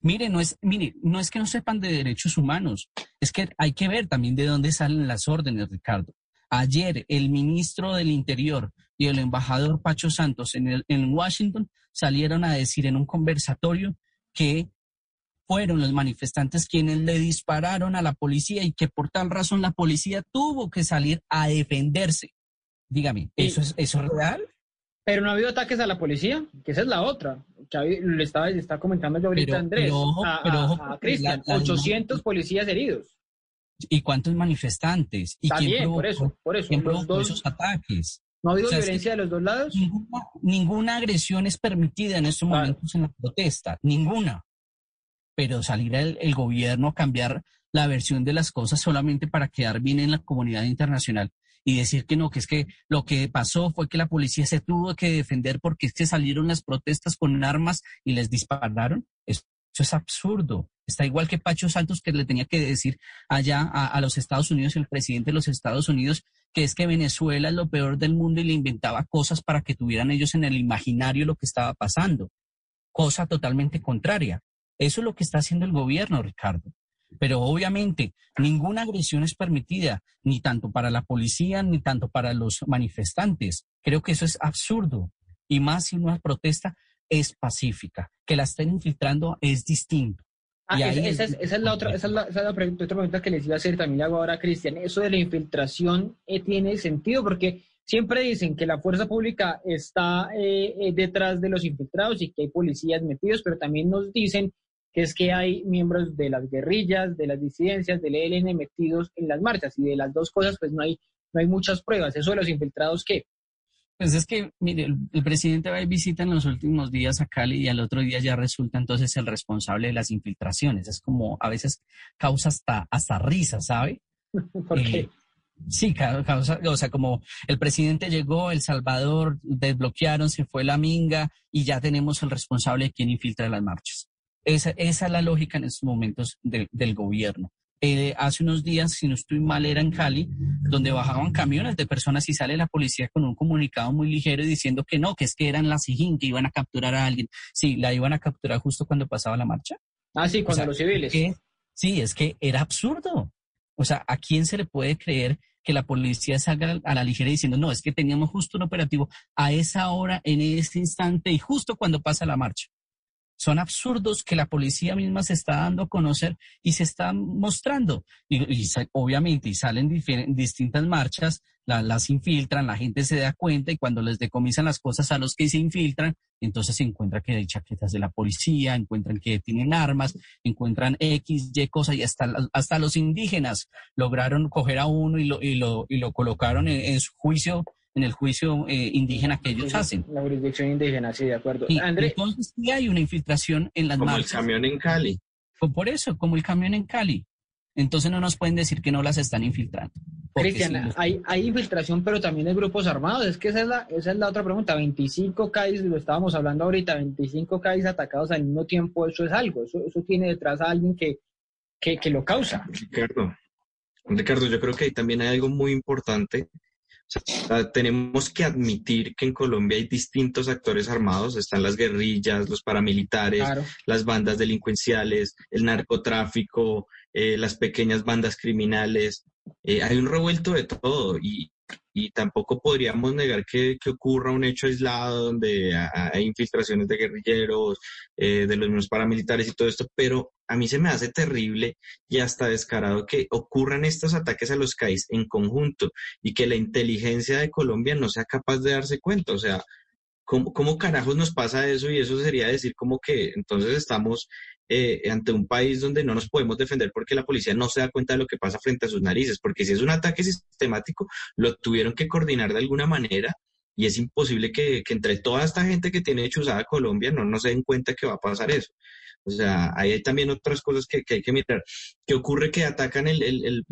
Mire, no es, mire, no es que no sepan de derechos humanos, es que hay que ver también de dónde salen las órdenes, Ricardo. Ayer el ministro del Interior y el embajador Pacho Santos en, el, en Washington salieron a decir en un conversatorio que fueron los manifestantes quienes le dispararon a la policía y que por tal razón la policía tuvo que salir a defenderse. Dígame, ¿eso es, eso real? Pero no ha habido ataques a la policía, que esa es la otra. Que le estaba, está comentando yo ahorita Andrés, a, Cristian, 800 policías heridos. ¿Y cuántos manifestantes? ¿Y quién por eso, por eso. esos ataques? ¿No ha habido violencia de los dos lados? Ninguna, agresión es permitida en estos momentos en la protesta, ninguna. Pero salir el, el gobierno a cambiar la versión de las cosas solamente para quedar bien en la comunidad internacional y decir que no, que es que lo que pasó fue que la policía se tuvo que defender porque es que salieron las protestas con armas y les dispararon. Eso, es absurdo. Está igual que Pacho Santos que le tenía que decir allá a, a los Estados Unidos, el presidente de los Estados Unidos, que es que Venezuela es lo peor del mundo y le inventaba cosas para que tuvieran ellos en el imaginario lo que estaba pasando. Cosa totalmente contraria. Eso es lo que está haciendo el gobierno, Ricardo. Pero obviamente ninguna agresión es permitida, ni tanto para la policía, ni tanto para los manifestantes. Creo que eso es absurdo. Y más si una protesta es pacífica. Que la estén infiltrando es distinto. Ah, esa, es, la otra, esa es la, otra pregunta que les iba a hacer, también le hago ahora a Cristian. Eso de la infiltración eh, tiene sentido porque siempre dicen que la fuerza pública está eh, eh, detrás de los infiltrados y que hay policías metidos, pero también nos dicen que es que hay miembros de las guerrillas, de las disidencias, del ELN metidos en las marchas y de las dos cosas pues no hay, no hay muchas pruebas. Eso de los infiltrados, ¿qué? Pues es que, mire, el, presidente va y visita en los últimos días a Cali y al otro día ya resulta entonces el responsable de las infiltraciones. Es como a veces causa hasta, hasta risa, ¿sabe? (laughs) ¿Por qué? Eh, sí, causa, o sea, como el presidente llegó, El Salvador desbloquearon, se fue la minga y ya tenemos el responsable de quien infiltra las marchas. Esa, esa es la lógica en estos momentos del gobierno. Eh, hace unos días, si no estoy mal, era en Cali, donde bajaban camiones de personas y sale la policía con un comunicado muy ligero diciendo que no, que es que eran las SIGIN, que iban a capturar a alguien. Sí, la iban a capturar justo cuando pasaba la marcha. Ah, sí, cuando los civiles. sí, es que era absurdo. O sea, ¿a quién se le puede creer que la policía salga a la ligera diciendo, no, es que teníamos justo un operativo a esa hora, en ese instante y justo cuando pasa la marcha? Son absurdos que la policía misma se está dando a conocer y se está mostrando. Y, obviamente, y salen distintas marchas, las infiltran, la gente se da cuenta y cuando les decomisan las cosas a los que se infiltran, entonces se encuentra que hay chaquetas de la policía, encuentran que tienen armas, encuentran X, Y cosas y hasta, hasta los indígenas lograron coger a uno y lo, y lo, y lo colocaron en su juicio en el juicio eh, indígena que ellos hacen. La jurisdicción indígena, sí, de acuerdo. entonces sí hay una infiltración en las como el camión en Cali. por eso, como el camión en Cali. Entonces no nos pueden decir que no las están infiltrando. Cristian, hay, hay infiltración, pero también hay grupos armados. Es que esa es la, esa es la otra pregunta. 25 CAIs, lo estábamos hablando ahorita, 25 CAIs atacados al mismo tiempo, eso es algo. Eso, eso tiene detrás a alguien que, que, que lo causa. Ricardo, Ricardo, yo creo que ahí también hay algo muy importante tenemos que admitir que en Colombia hay distintos actores armados, están las guerrillas, los paramilitares, las bandas delincuenciales, el narcotráfico, eh, las pequeñas bandas criminales. Eh, hay un revuelto de todo y, y tampoco podríamos negar que, ocurra un hecho aislado donde hay infiltraciones de guerrilleros, eh, de los mismos paramilitares y todo esto, pero a mí se me hace terrible y hasta descarado que ocurran estos ataques a los CAIs en conjunto y que la inteligencia de Colombia no sea capaz de darse cuenta. O sea, ¿cómo, cómo carajos nos pasa eso? Y eso sería decir como que entonces estamos eh, ante un país donde no nos podemos defender porque la policía no se da cuenta de lo que pasa frente a sus narices, porque si es un ataque sistemático, lo tuvieron que coordinar de alguna manera y es imposible que, entre toda esta gente que tiene hechuzada Colombia no, no se den cuenta que va a pasar eso. O sea, hay también otras cosas que, hay que mirar. ¿Qué ocurre que atacan el, el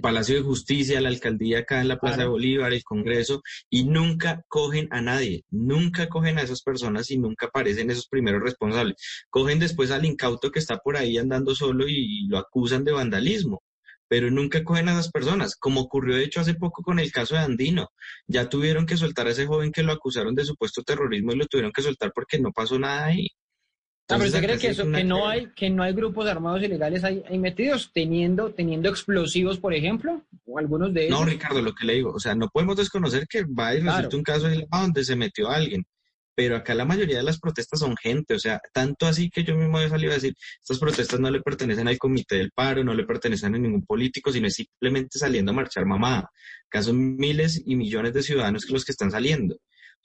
Palacio de Justicia, la alcaldía acá en la Plaza de Bolívar, el Congreso, y nunca cogen a nadie, nunca cogen a esas personas y nunca aparecen esos primeros responsables. Cogen después al incauto que está por ahí andando solo y lo acusan de vandalismo pero nunca cogen a esas personas, como ocurrió de hecho hace poco con el caso de Andino. Ya tuvieron que soltar a ese joven que lo acusaron de supuesto terrorismo y lo tuvieron que soltar porque no pasó nada ahí. Ah, pero usted cree que, eso, que no hay que no hay grupos armados ilegales ahí, metidos teniendo teniendo explosivos, por ejemplo, o algunos de ellos. No, Ricardo, lo que le digo, o sea, no podemos desconocer que va y resulta un caso donde se metió alguien, pero acá la mayoría de las protestas son gente, o sea, tanto así que yo mismo he salido a decir, estas protestas no le pertenecen al comité del paro, no le pertenecen a ningún político, sino es simplemente saliendo a marchar mamá. Acá son miles y millones de ciudadanos que los que están saliendo.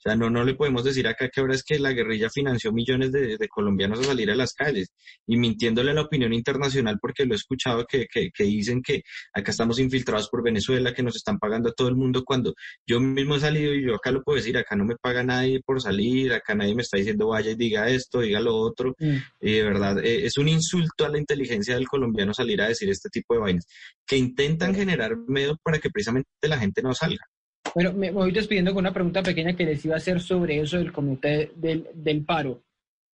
O sea, no, no le podemos decir acá que ahora es que la guerrilla financió millones de, colombianos a salir a las calles y mintiéndole a la opinión internacional porque lo he escuchado que, que, dicen que acá estamos infiltrados por Venezuela, que nos están pagando a todo el mundo cuando yo mismo he salido y yo acá lo puedo decir, acá no me paga nadie por salir, acá nadie me está diciendo vaya y diga esto, diga lo otro. Mm. Y de verdad, eh, es un insulto a la inteligencia del colombiano salir a decir este tipo de vainas que intentan generar miedo para que precisamente la gente no salga. Bueno, me voy despidiendo con una pregunta pequeña que les iba a hacer sobre eso del comité del, del paro.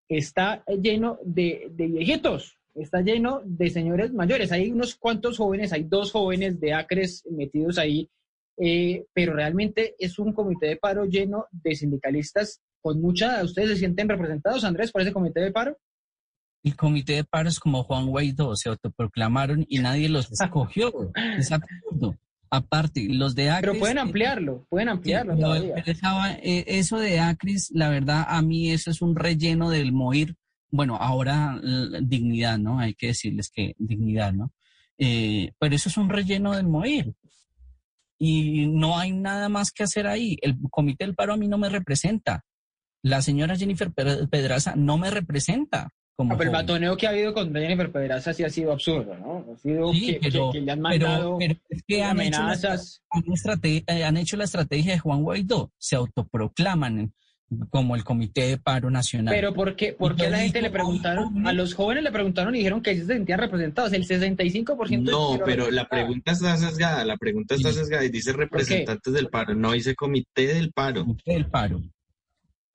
Está lleno de, de, viejitos, está lleno de señores mayores. Hay unos cuantos jóvenes, hay dos jóvenes de Acres metidos ahí, eh, pero realmente es un comité de paro lleno de sindicalistas con mucha... ¿Ustedes se sienten representados, Andrés, por ese comité de paro? El comité de paro es como Juan Guaidó, se autoproclamaron y nadie los escogió. (laughs) es absurdo. Aparte, los de Acris... Pero pueden ampliarlo, pueden ampliarlo eh, eso de Acris, la verdad, a mí eso es un relleno del MOIR. Bueno, ahora dignidad, ¿no? Hay que decirles que dignidad, ¿no? Eh, pero eso es un relleno del MOIR. Y no hay nada más que hacer ahí. El Comité del Paro a mí no me representa. La señora Jennifer Pedraza no me representa. Ah, pero el batoneo que ha habido con Jennifer Pedraza sí ha sido absurdo, ¿no? Ha sido que, le han mandado amenazas. Eh, han, hecho la estrategia de Juan Guaidó, se autoproclaman como el Comité de Paro Nacional. Pero ¿por qué, por qué a la gente le preguntaron, a los jóvenes le preguntaron y dijeron que ellos se sentían representados? El 65% No, pero la pregunta está sesgada, la pregunta está sesgada y dice representantes del paro, no dice Comité del Paro. Comité del Paro.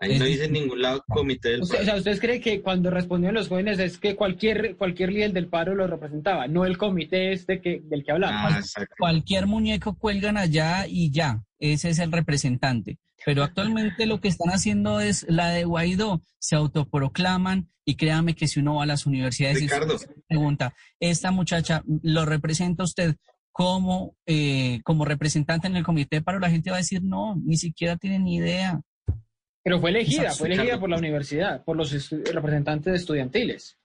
Ahí no dice en ningún lado comité del paro. O sea, ¿ustedes creen que cuando respondieron los jóvenes es que cualquier, cualquier líder del paro lo representaba, no el comité este que, del que hablaba? Ah, cualquier muñeco cuelgan allá y ya, ese es el representante. Pero actualmente lo que están haciendo es la de Guaidó, se autoproclaman y créame que si uno va a las universidades y pregunta, esta muchacha lo representa usted como, eh, como representante en el comité de paro, la gente va a decir, no, ni siquiera tiene ni idea. Pero fue elegida, fue elegida por la universidad, por los representantes estudiantiles.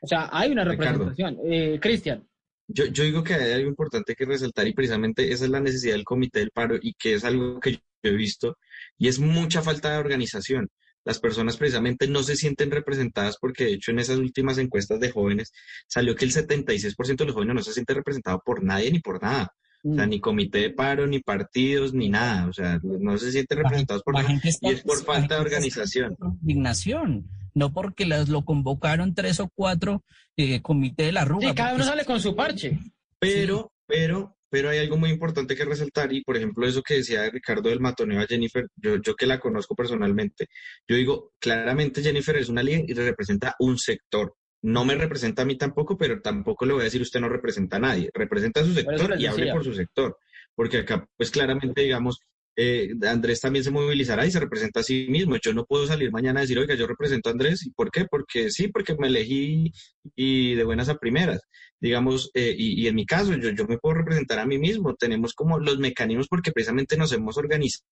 O sea, hay una representación. Eh, Cristian. Yo, yo digo que hay algo importante que resaltar y precisamente esa es la necesidad del comité del paro y que es algo que yo he visto y es mucha falta de organización. Las personas precisamente no se sienten representadas porque de hecho en esas últimas encuestas de jóvenes salió que el 76% de los jóvenes no se siente representado por nadie ni por nada. O sea, mm. ni comité de paro, ni partidos, ni nada. O sea, no se sienten representados por nada. y es por falta de organización. Indignación. No porque las, lo convocaron tres o cuatro eh, comité de la ruta. Sí, cada uno sale con su parche. Pero, pero, pero hay algo muy importante que resaltar y, por ejemplo, eso que decía Ricardo del Matoneo a Jennifer, yo, yo que la conozco personalmente, yo digo, claramente Jennifer es una líder y representa un sector no me representa a mí tampoco, pero tampoco le voy a decir usted no representa a nadie. Representa a su sector y hable por su sector. Porque acá, pues claramente, digamos, eh, Andrés también se movilizará y se representa a sí mismo. Yo no puedo salir mañana a decir, oiga, yo represento a Andrés. ¿Y por qué? Porque sí, porque me elegí y de buenas a primeras. Digamos, eh, y, en mi caso, yo, yo me puedo representar a mí mismo. Tenemos como los mecanismos porque precisamente nos hemos organizado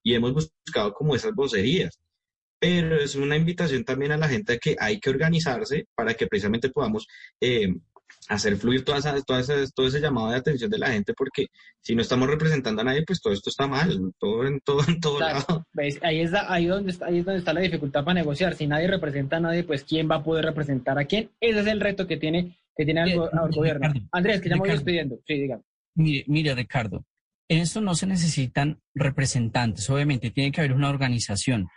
y hemos buscado como esas vocerías pero es una invitación también a la gente a que hay que organizarse para que precisamente podamos eh, hacer fluir todas todo ese llamado de atención de la gente, porque si no estamos representando a nadie, pues todo esto está mal, todo en todo, en todo lado. Ahí, es ahí, donde está, ahí es donde está la dificultad para negociar. Si nadie representa a nadie, pues ¿quién va a poder representar a quién? Ese es el reto que tiene, que tiene el, gobierno. Andrés, que ya me voy despidiendo. Sí, dígame. Mire, mire, Ricardo, en esto no se necesitan representantes, obviamente tiene que haber una organización.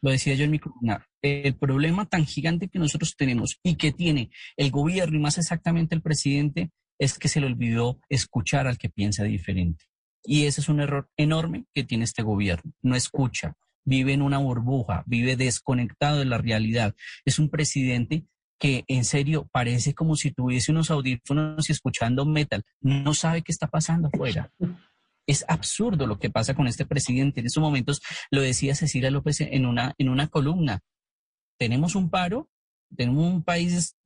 Lo decía yo en mi columna. El problema tan gigante que nosotros tenemos y que tiene el gobierno y más exactamente el presidente es que se le olvidó escuchar al que piensa diferente. Y ese es un error enorme que tiene este gobierno. No escucha, vive en una burbuja, vive desconectado de la realidad. Es un presidente que en serio parece como si tuviese unos audífonos y escuchando metal. No sabe qué está pasando afuera. Es absurdo lo que pasa con este presidente. En estos momentos lo decía Cecilia López en una, en una columna. Tenemos un paro, tenemos un país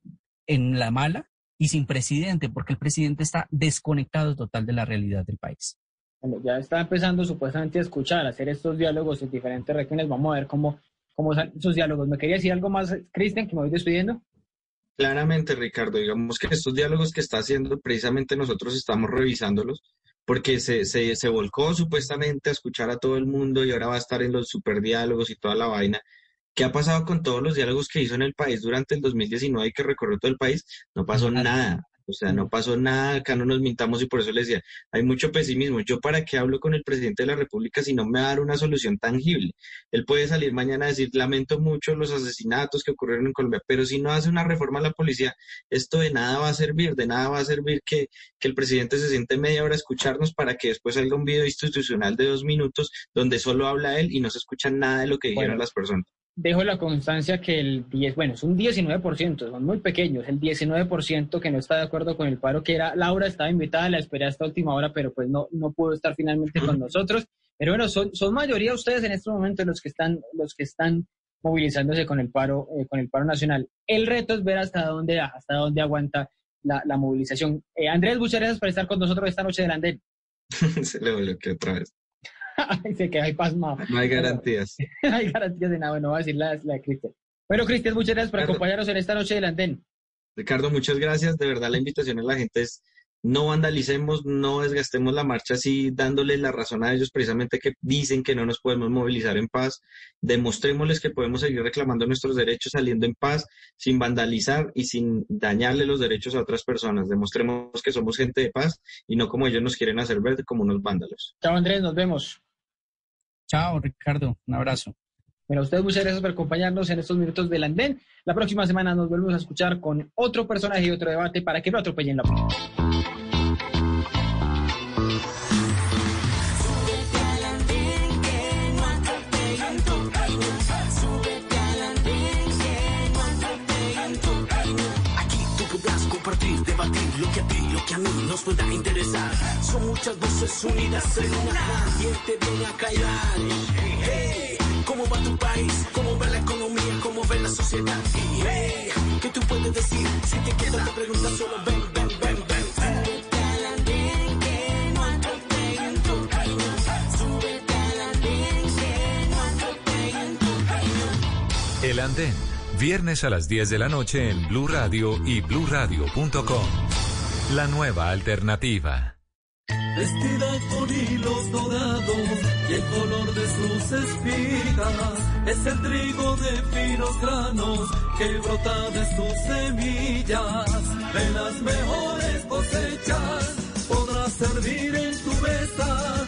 en la mala y sin presidente, porque el presidente está desconectado total de la realidad del país. Bueno, ya está empezando supuestamente a escuchar, a hacer estos diálogos en diferentes regiones. Vamos a ver cómo, cómo son esos diálogos. ¿Me quería decir algo más, Cristian, que me voy despidiendo? Claramente, Ricardo, digamos que estos diálogos que está haciendo, precisamente nosotros estamos revisándolos, porque se, se, se volcó supuestamente a escuchar a todo el mundo y ahora va a estar en los superdiálogos y toda la vaina. ¿Qué ha pasado con todos los diálogos que hizo en el país durante el 2019 y que recorrió todo el país? No pasó nada. O sea, no pasó nada, acá no nos mintamos y por eso les decía, hay mucho pesimismo. Yo para qué hablo con el presidente de la República si no me va a dar una solución tangible. Él puede salir mañana a decir, lamento mucho los asesinatos que ocurrieron en Colombia, pero si no hace una reforma a la policía, esto de nada va a servir, de nada va a servir que, que el presidente se siente media hora a escucharnos para que después salga un video institucional de dos minutos donde solo habla él y no se escucha nada de lo que dijeron las personas dejo la constancia que el 10, bueno, es un 19%, son muy pequeños, el 19% que no está de acuerdo con el paro, que era, Laura estaba invitada, la esperé hasta última hora, pero pues no, no pudo estar finalmente con nosotros. Pero bueno, son, son mayoría ustedes en estos momentos los que están, los que están movilizándose con el paro, eh, con el paro nacional. El reto es ver hasta dónde, hasta dónde aguanta la, la movilización. Eh, Andrés, muchas gracias por estar con nosotros esta noche del Andén. (laughs) Se le bloqueó otra vez. (laughs) se queda ahí pasmado. No hay garantías. (laughs) no hay garantías de nada. Bueno, va a decir la, la Cristian. Bueno, Cristian, muchas gracias por acompañarnos en esta noche del andén. Ricardo, muchas gracias. De verdad, la invitación a la gente es no vandalicemos, no desgastemos la marcha así, dándoles la razón a ellos precisamente que dicen que no nos podemos movilizar en paz. Demostrémosles que podemos seguir reclamando nuestros derechos saliendo en paz, sin vandalizar y sin dañarle los derechos a otras personas. Demostremos que somos gente de paz y no como ellos nos quieren hacer ver como unos vándalos. Chao Andrés, nos vemos. Chao Ricardo, un abrazo. Bueno, a ustedes muchas gracias por acompañarnos en estos minutos del andén. La próxima semana nos volvemos a escuchar con otro personaje y otro debate para que no atropellen la opinión. Lo que a ti, lo que a mí nos pueda interesar. Son muchas voces unidas en una. ¿Quién te viene a callar? Hey, ¿Cómo va tu país? ¿Cómo va la economía? ¿Cómo ve la sociedad? Hey, ¿Qué tú puedes decir? Si te quedas te preguntas solo ven, ven, ven, ven. Camino. El Andén, viernes a las 10 de la noche en Blue Radio y bluradio.com. La nueva alternativa. Vestida con hilos dorados y el color de sus espigas es el trigo de finos granos que brota de sus semillas. De las mejores cosechas podrás servir en tu mesa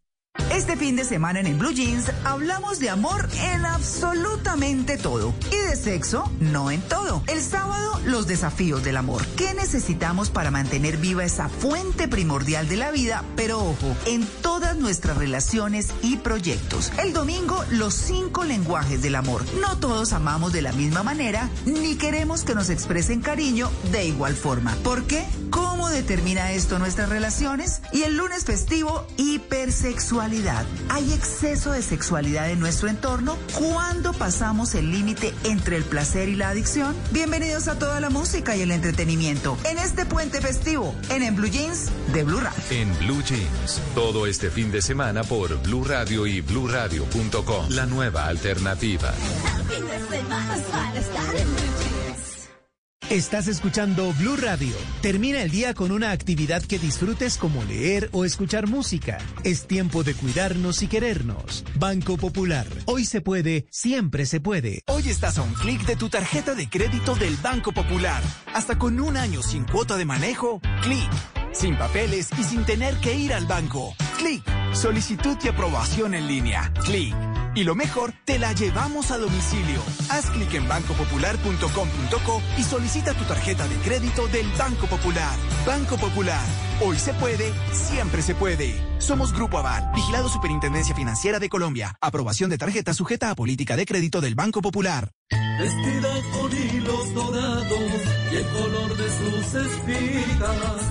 Este fin de semana en el Blue Jeans hablamos de amor en absolutamente todo y de sexo no en todo. El sábado, los desafíos del amor. ¿Qué necesitamos para mantener viva esa fuente primordial de la vida? Pero ojo, en todas nuestras relaciones y proyectos. El domingo, los cinco lenguajes del amor. No todos amamos de la misma manera ni queremos que nos expresen cariño de igual forma. ¿Por qué? ¿Cómo determina esto nuestras relaciones? Y el lunes festivo, hipersexual ¿Hay exceso de sexualidad en nuestro entorno? ¿Cuándo pasamos el límite entre el placer y la adicción? Bienvenidos a toda la música y el entretenimiento en este puente festivo en En Blue Jeans de Blue Radio. En Blue Jeans, todo este fin de semana por Blue Radio y bluradio.com. La nueva alternativa. (laughs) Estás escuchando Blue Radio. Termina el día con una actividad que disfrutes como leer o escuchar música. Es tiempo de cuidarnos y querernos. Banco Popular. Hoy se puede, siempre se puede. Hoy estás a un clic de tu tarjeta de crédito del Banco Popular. Hasta con un año sin cuota de manejo, clic sin papeles y sin tener que ir al banco. Clic, solicitud y aprobación en línea. Clic. Y lo mejor, te la llevamos a domicilio. Haz clic en bancopopular.com.co y solicita tu tarjeta de crédito del Banco Popular. Banco Popular. Hoy se puede, siempre se puede. Somos Grupo Aval, vigilado Superintendencia Financiera de Colombia. Aprobación de tarjeta sujeta a política de crédito del Banco Popular. Vestida con hilos dorados y el color de sus espigas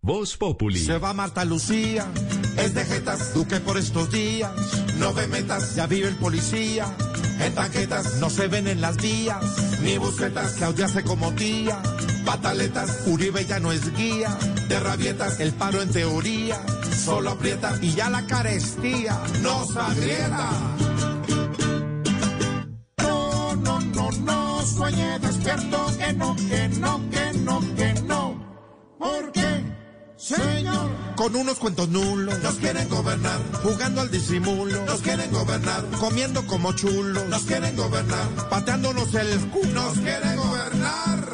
Voz Populi. Se va Marta Lucía, es de jetas, Duque por estos días. No ve metas, ya vive el policía. En tanquetas no se ven en las vías, ni busquetas, Claudia hace como tía. Pataletas, Uribe ya no es guía. De rabietas, el paro en teoría. Solo aprieta y ya la carestía nos agrieta. No, no, no, no, sueñe despierto, que no, que no, que no, que no. ¿Por qué? Señor, con unos cuentos nulos. Nos quieren gobernar, jugando al disimulo. Nos quieren gobernar, comiendo como chulos. Nos quieren gobernar, pateándonos el culo. Nos quieren gobernar.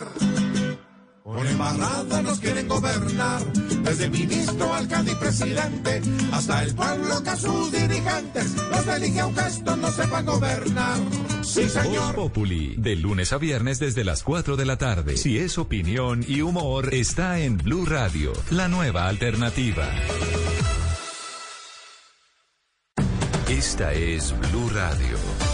Por embarrada nos quieren gobernar, desde ministro, alcalde y presidente, hasta el pueblo que a sus dirigentes los elige a un gesto no sepan gobernar. Sí, señor. Voz Populi, de lunes a viernes desde las 4 de la tarde. Si es opinión y humor, está en Blue Radio, la nueva alternativa. Esta es Blue Radio.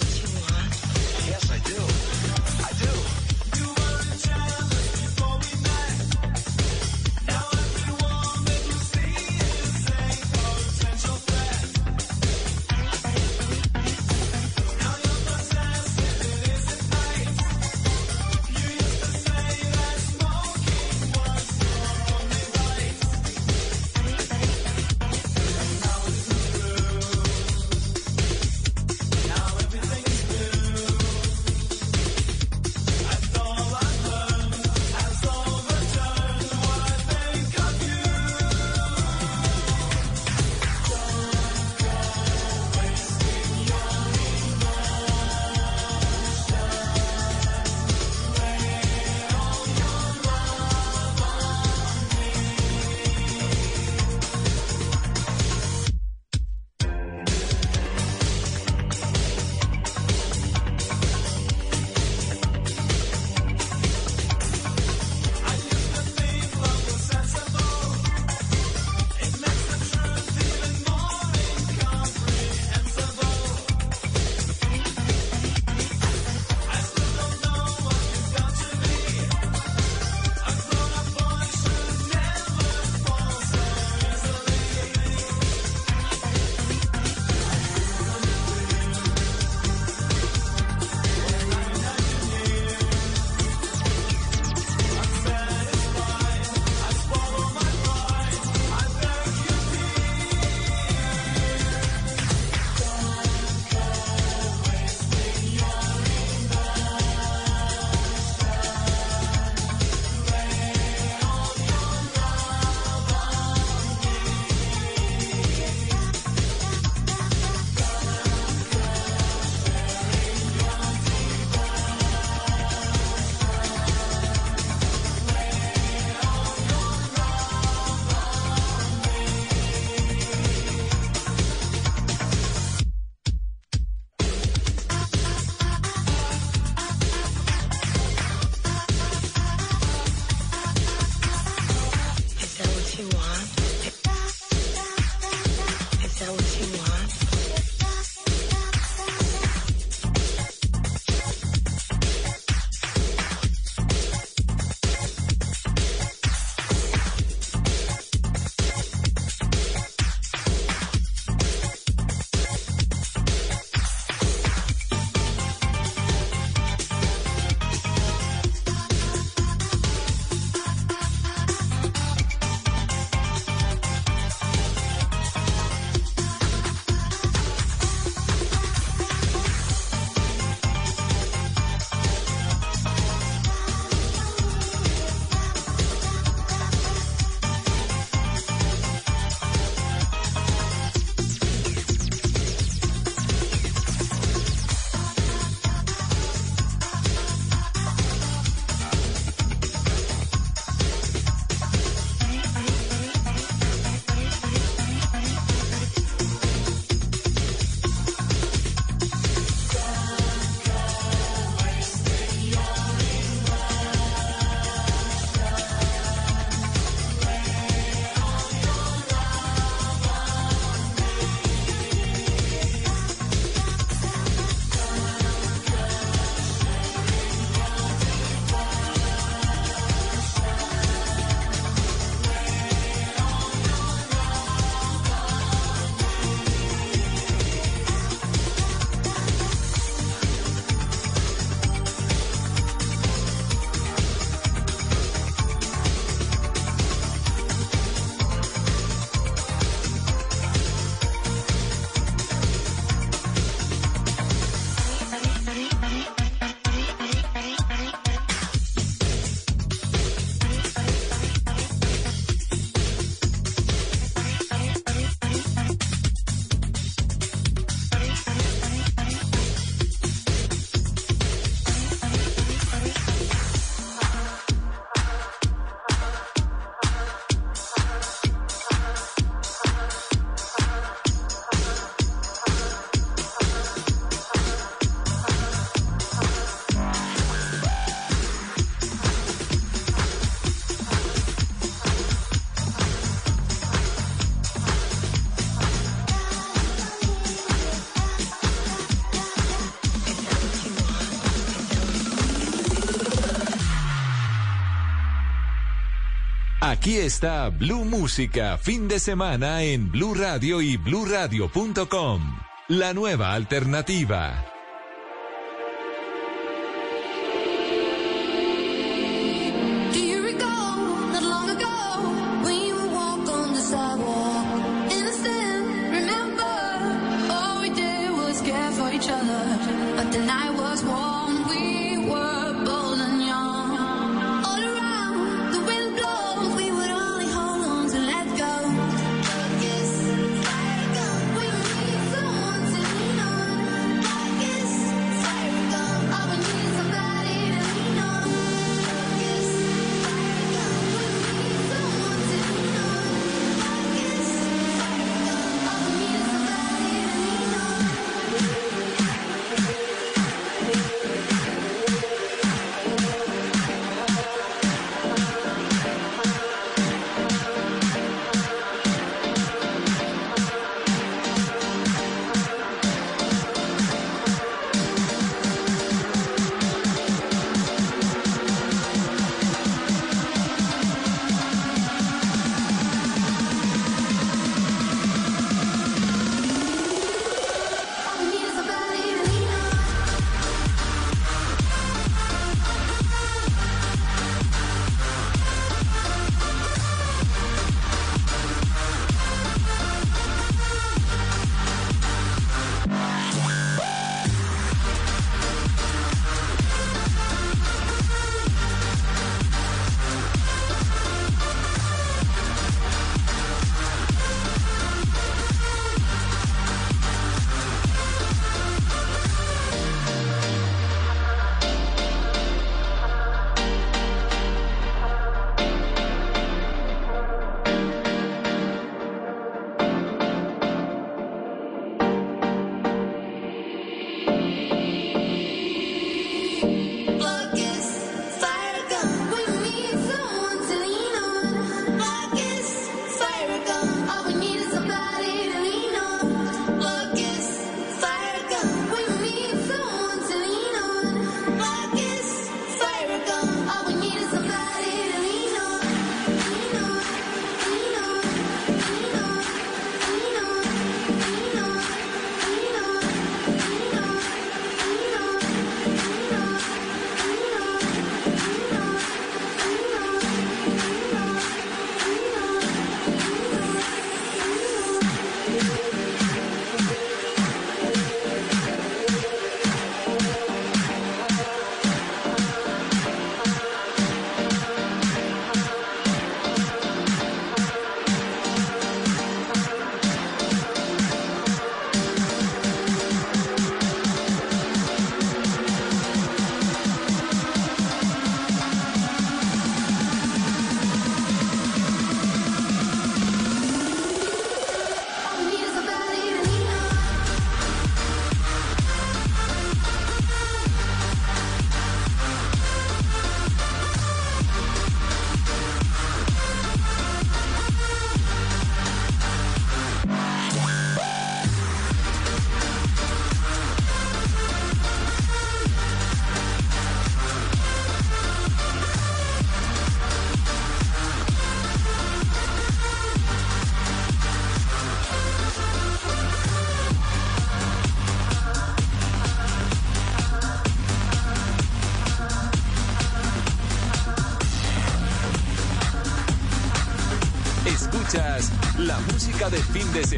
Aquí está Blue Música, fin de semana en Blue Radio y bluradio.com. La nueva alternativa.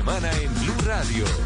semana en Blue Radio.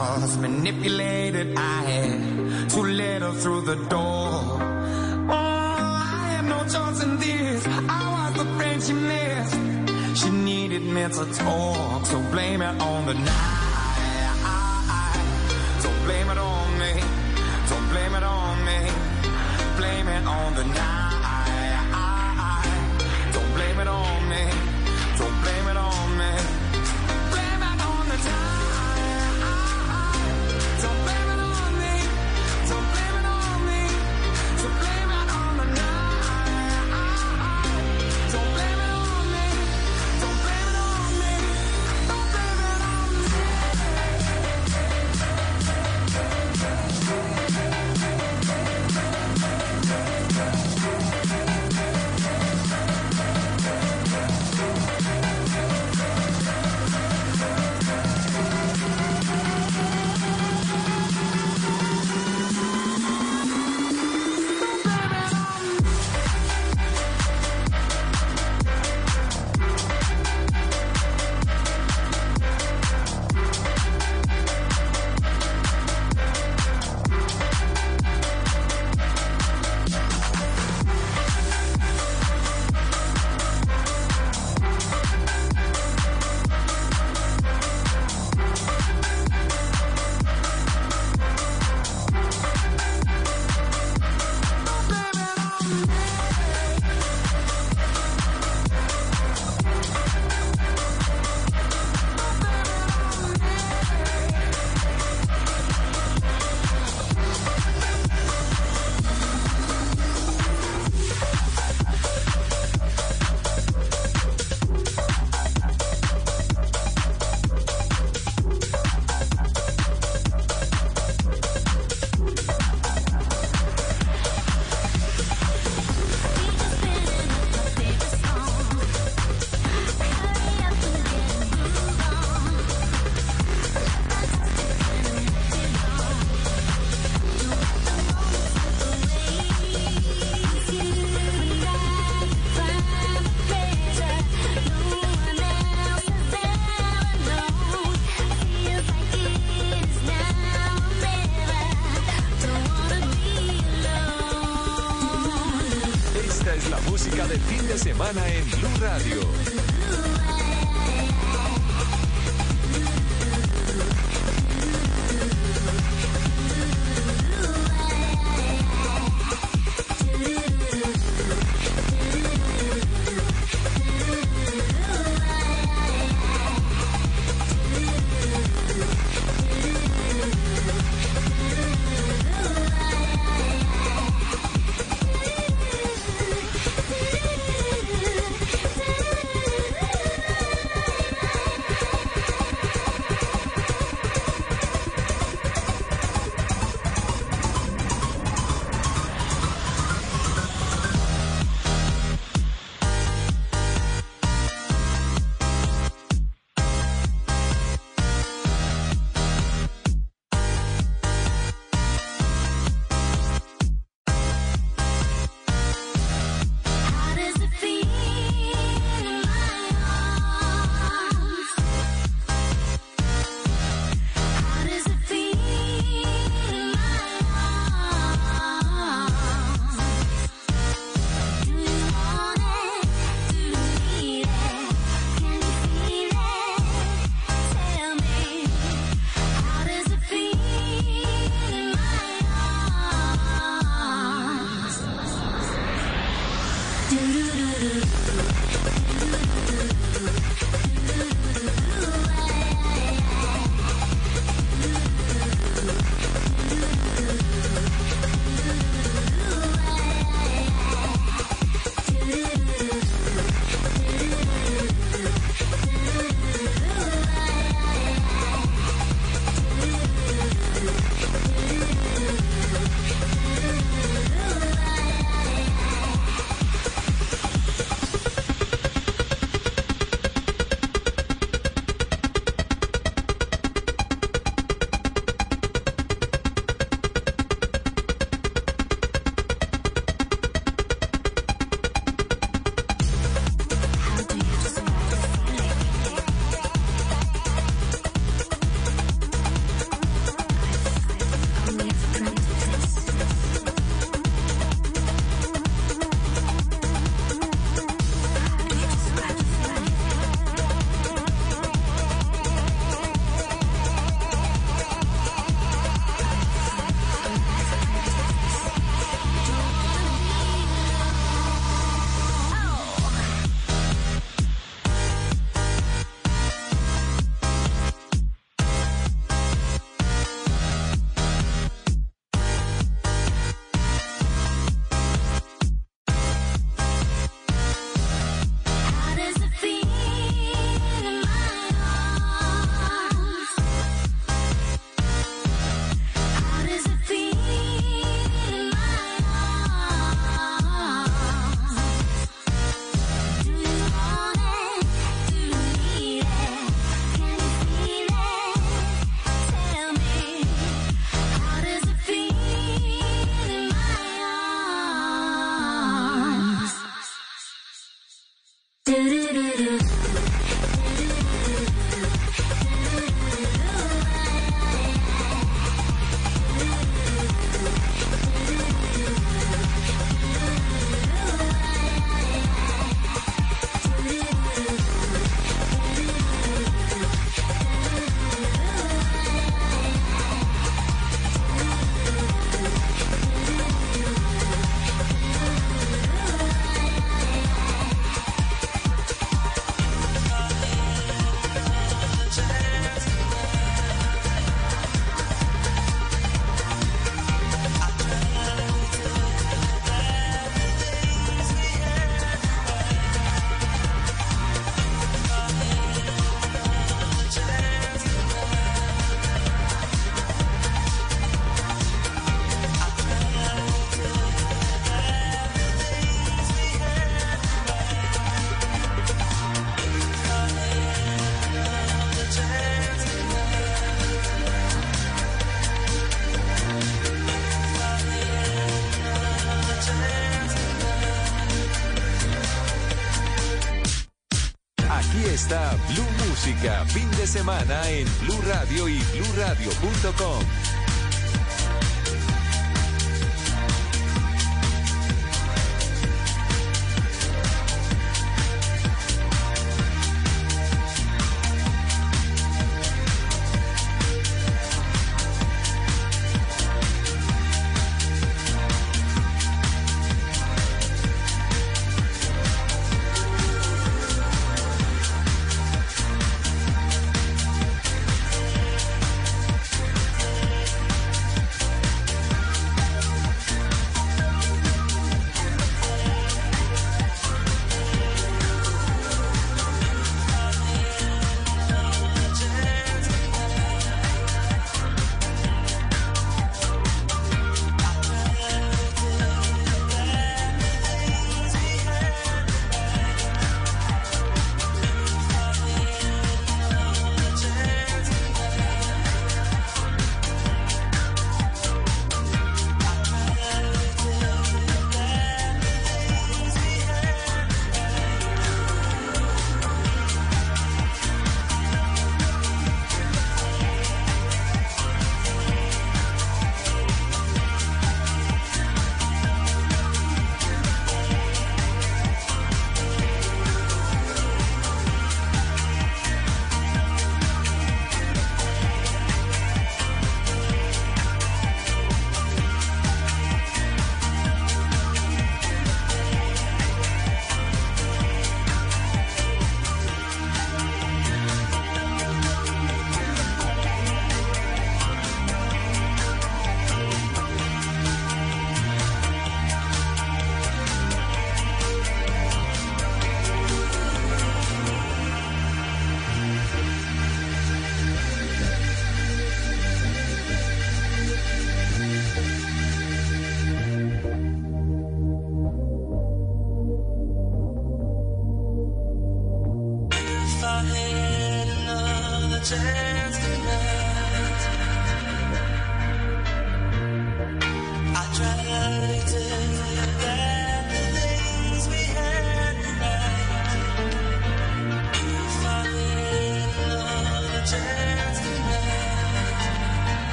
was manipulated. I had to let her through the door. Oh, I had no choice in this. I was the friend she missed. She needed me to talk, so blame it on the night.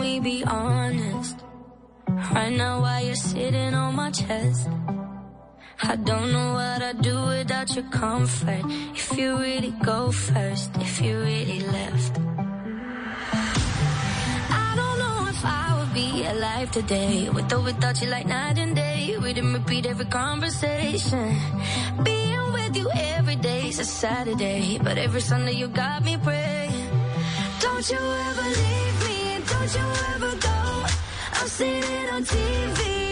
We be honest? Right now, while you're sitting on my chest, I don't know what I'd do without your comfort. If you really go first, if you really left, I don't know if I would be alive today. With or without you, like night conversation. Being with you every day is a Saturday, but every Sunday you got me praying. Don't you ever leave me, don't you ever go. I've seen it on TV,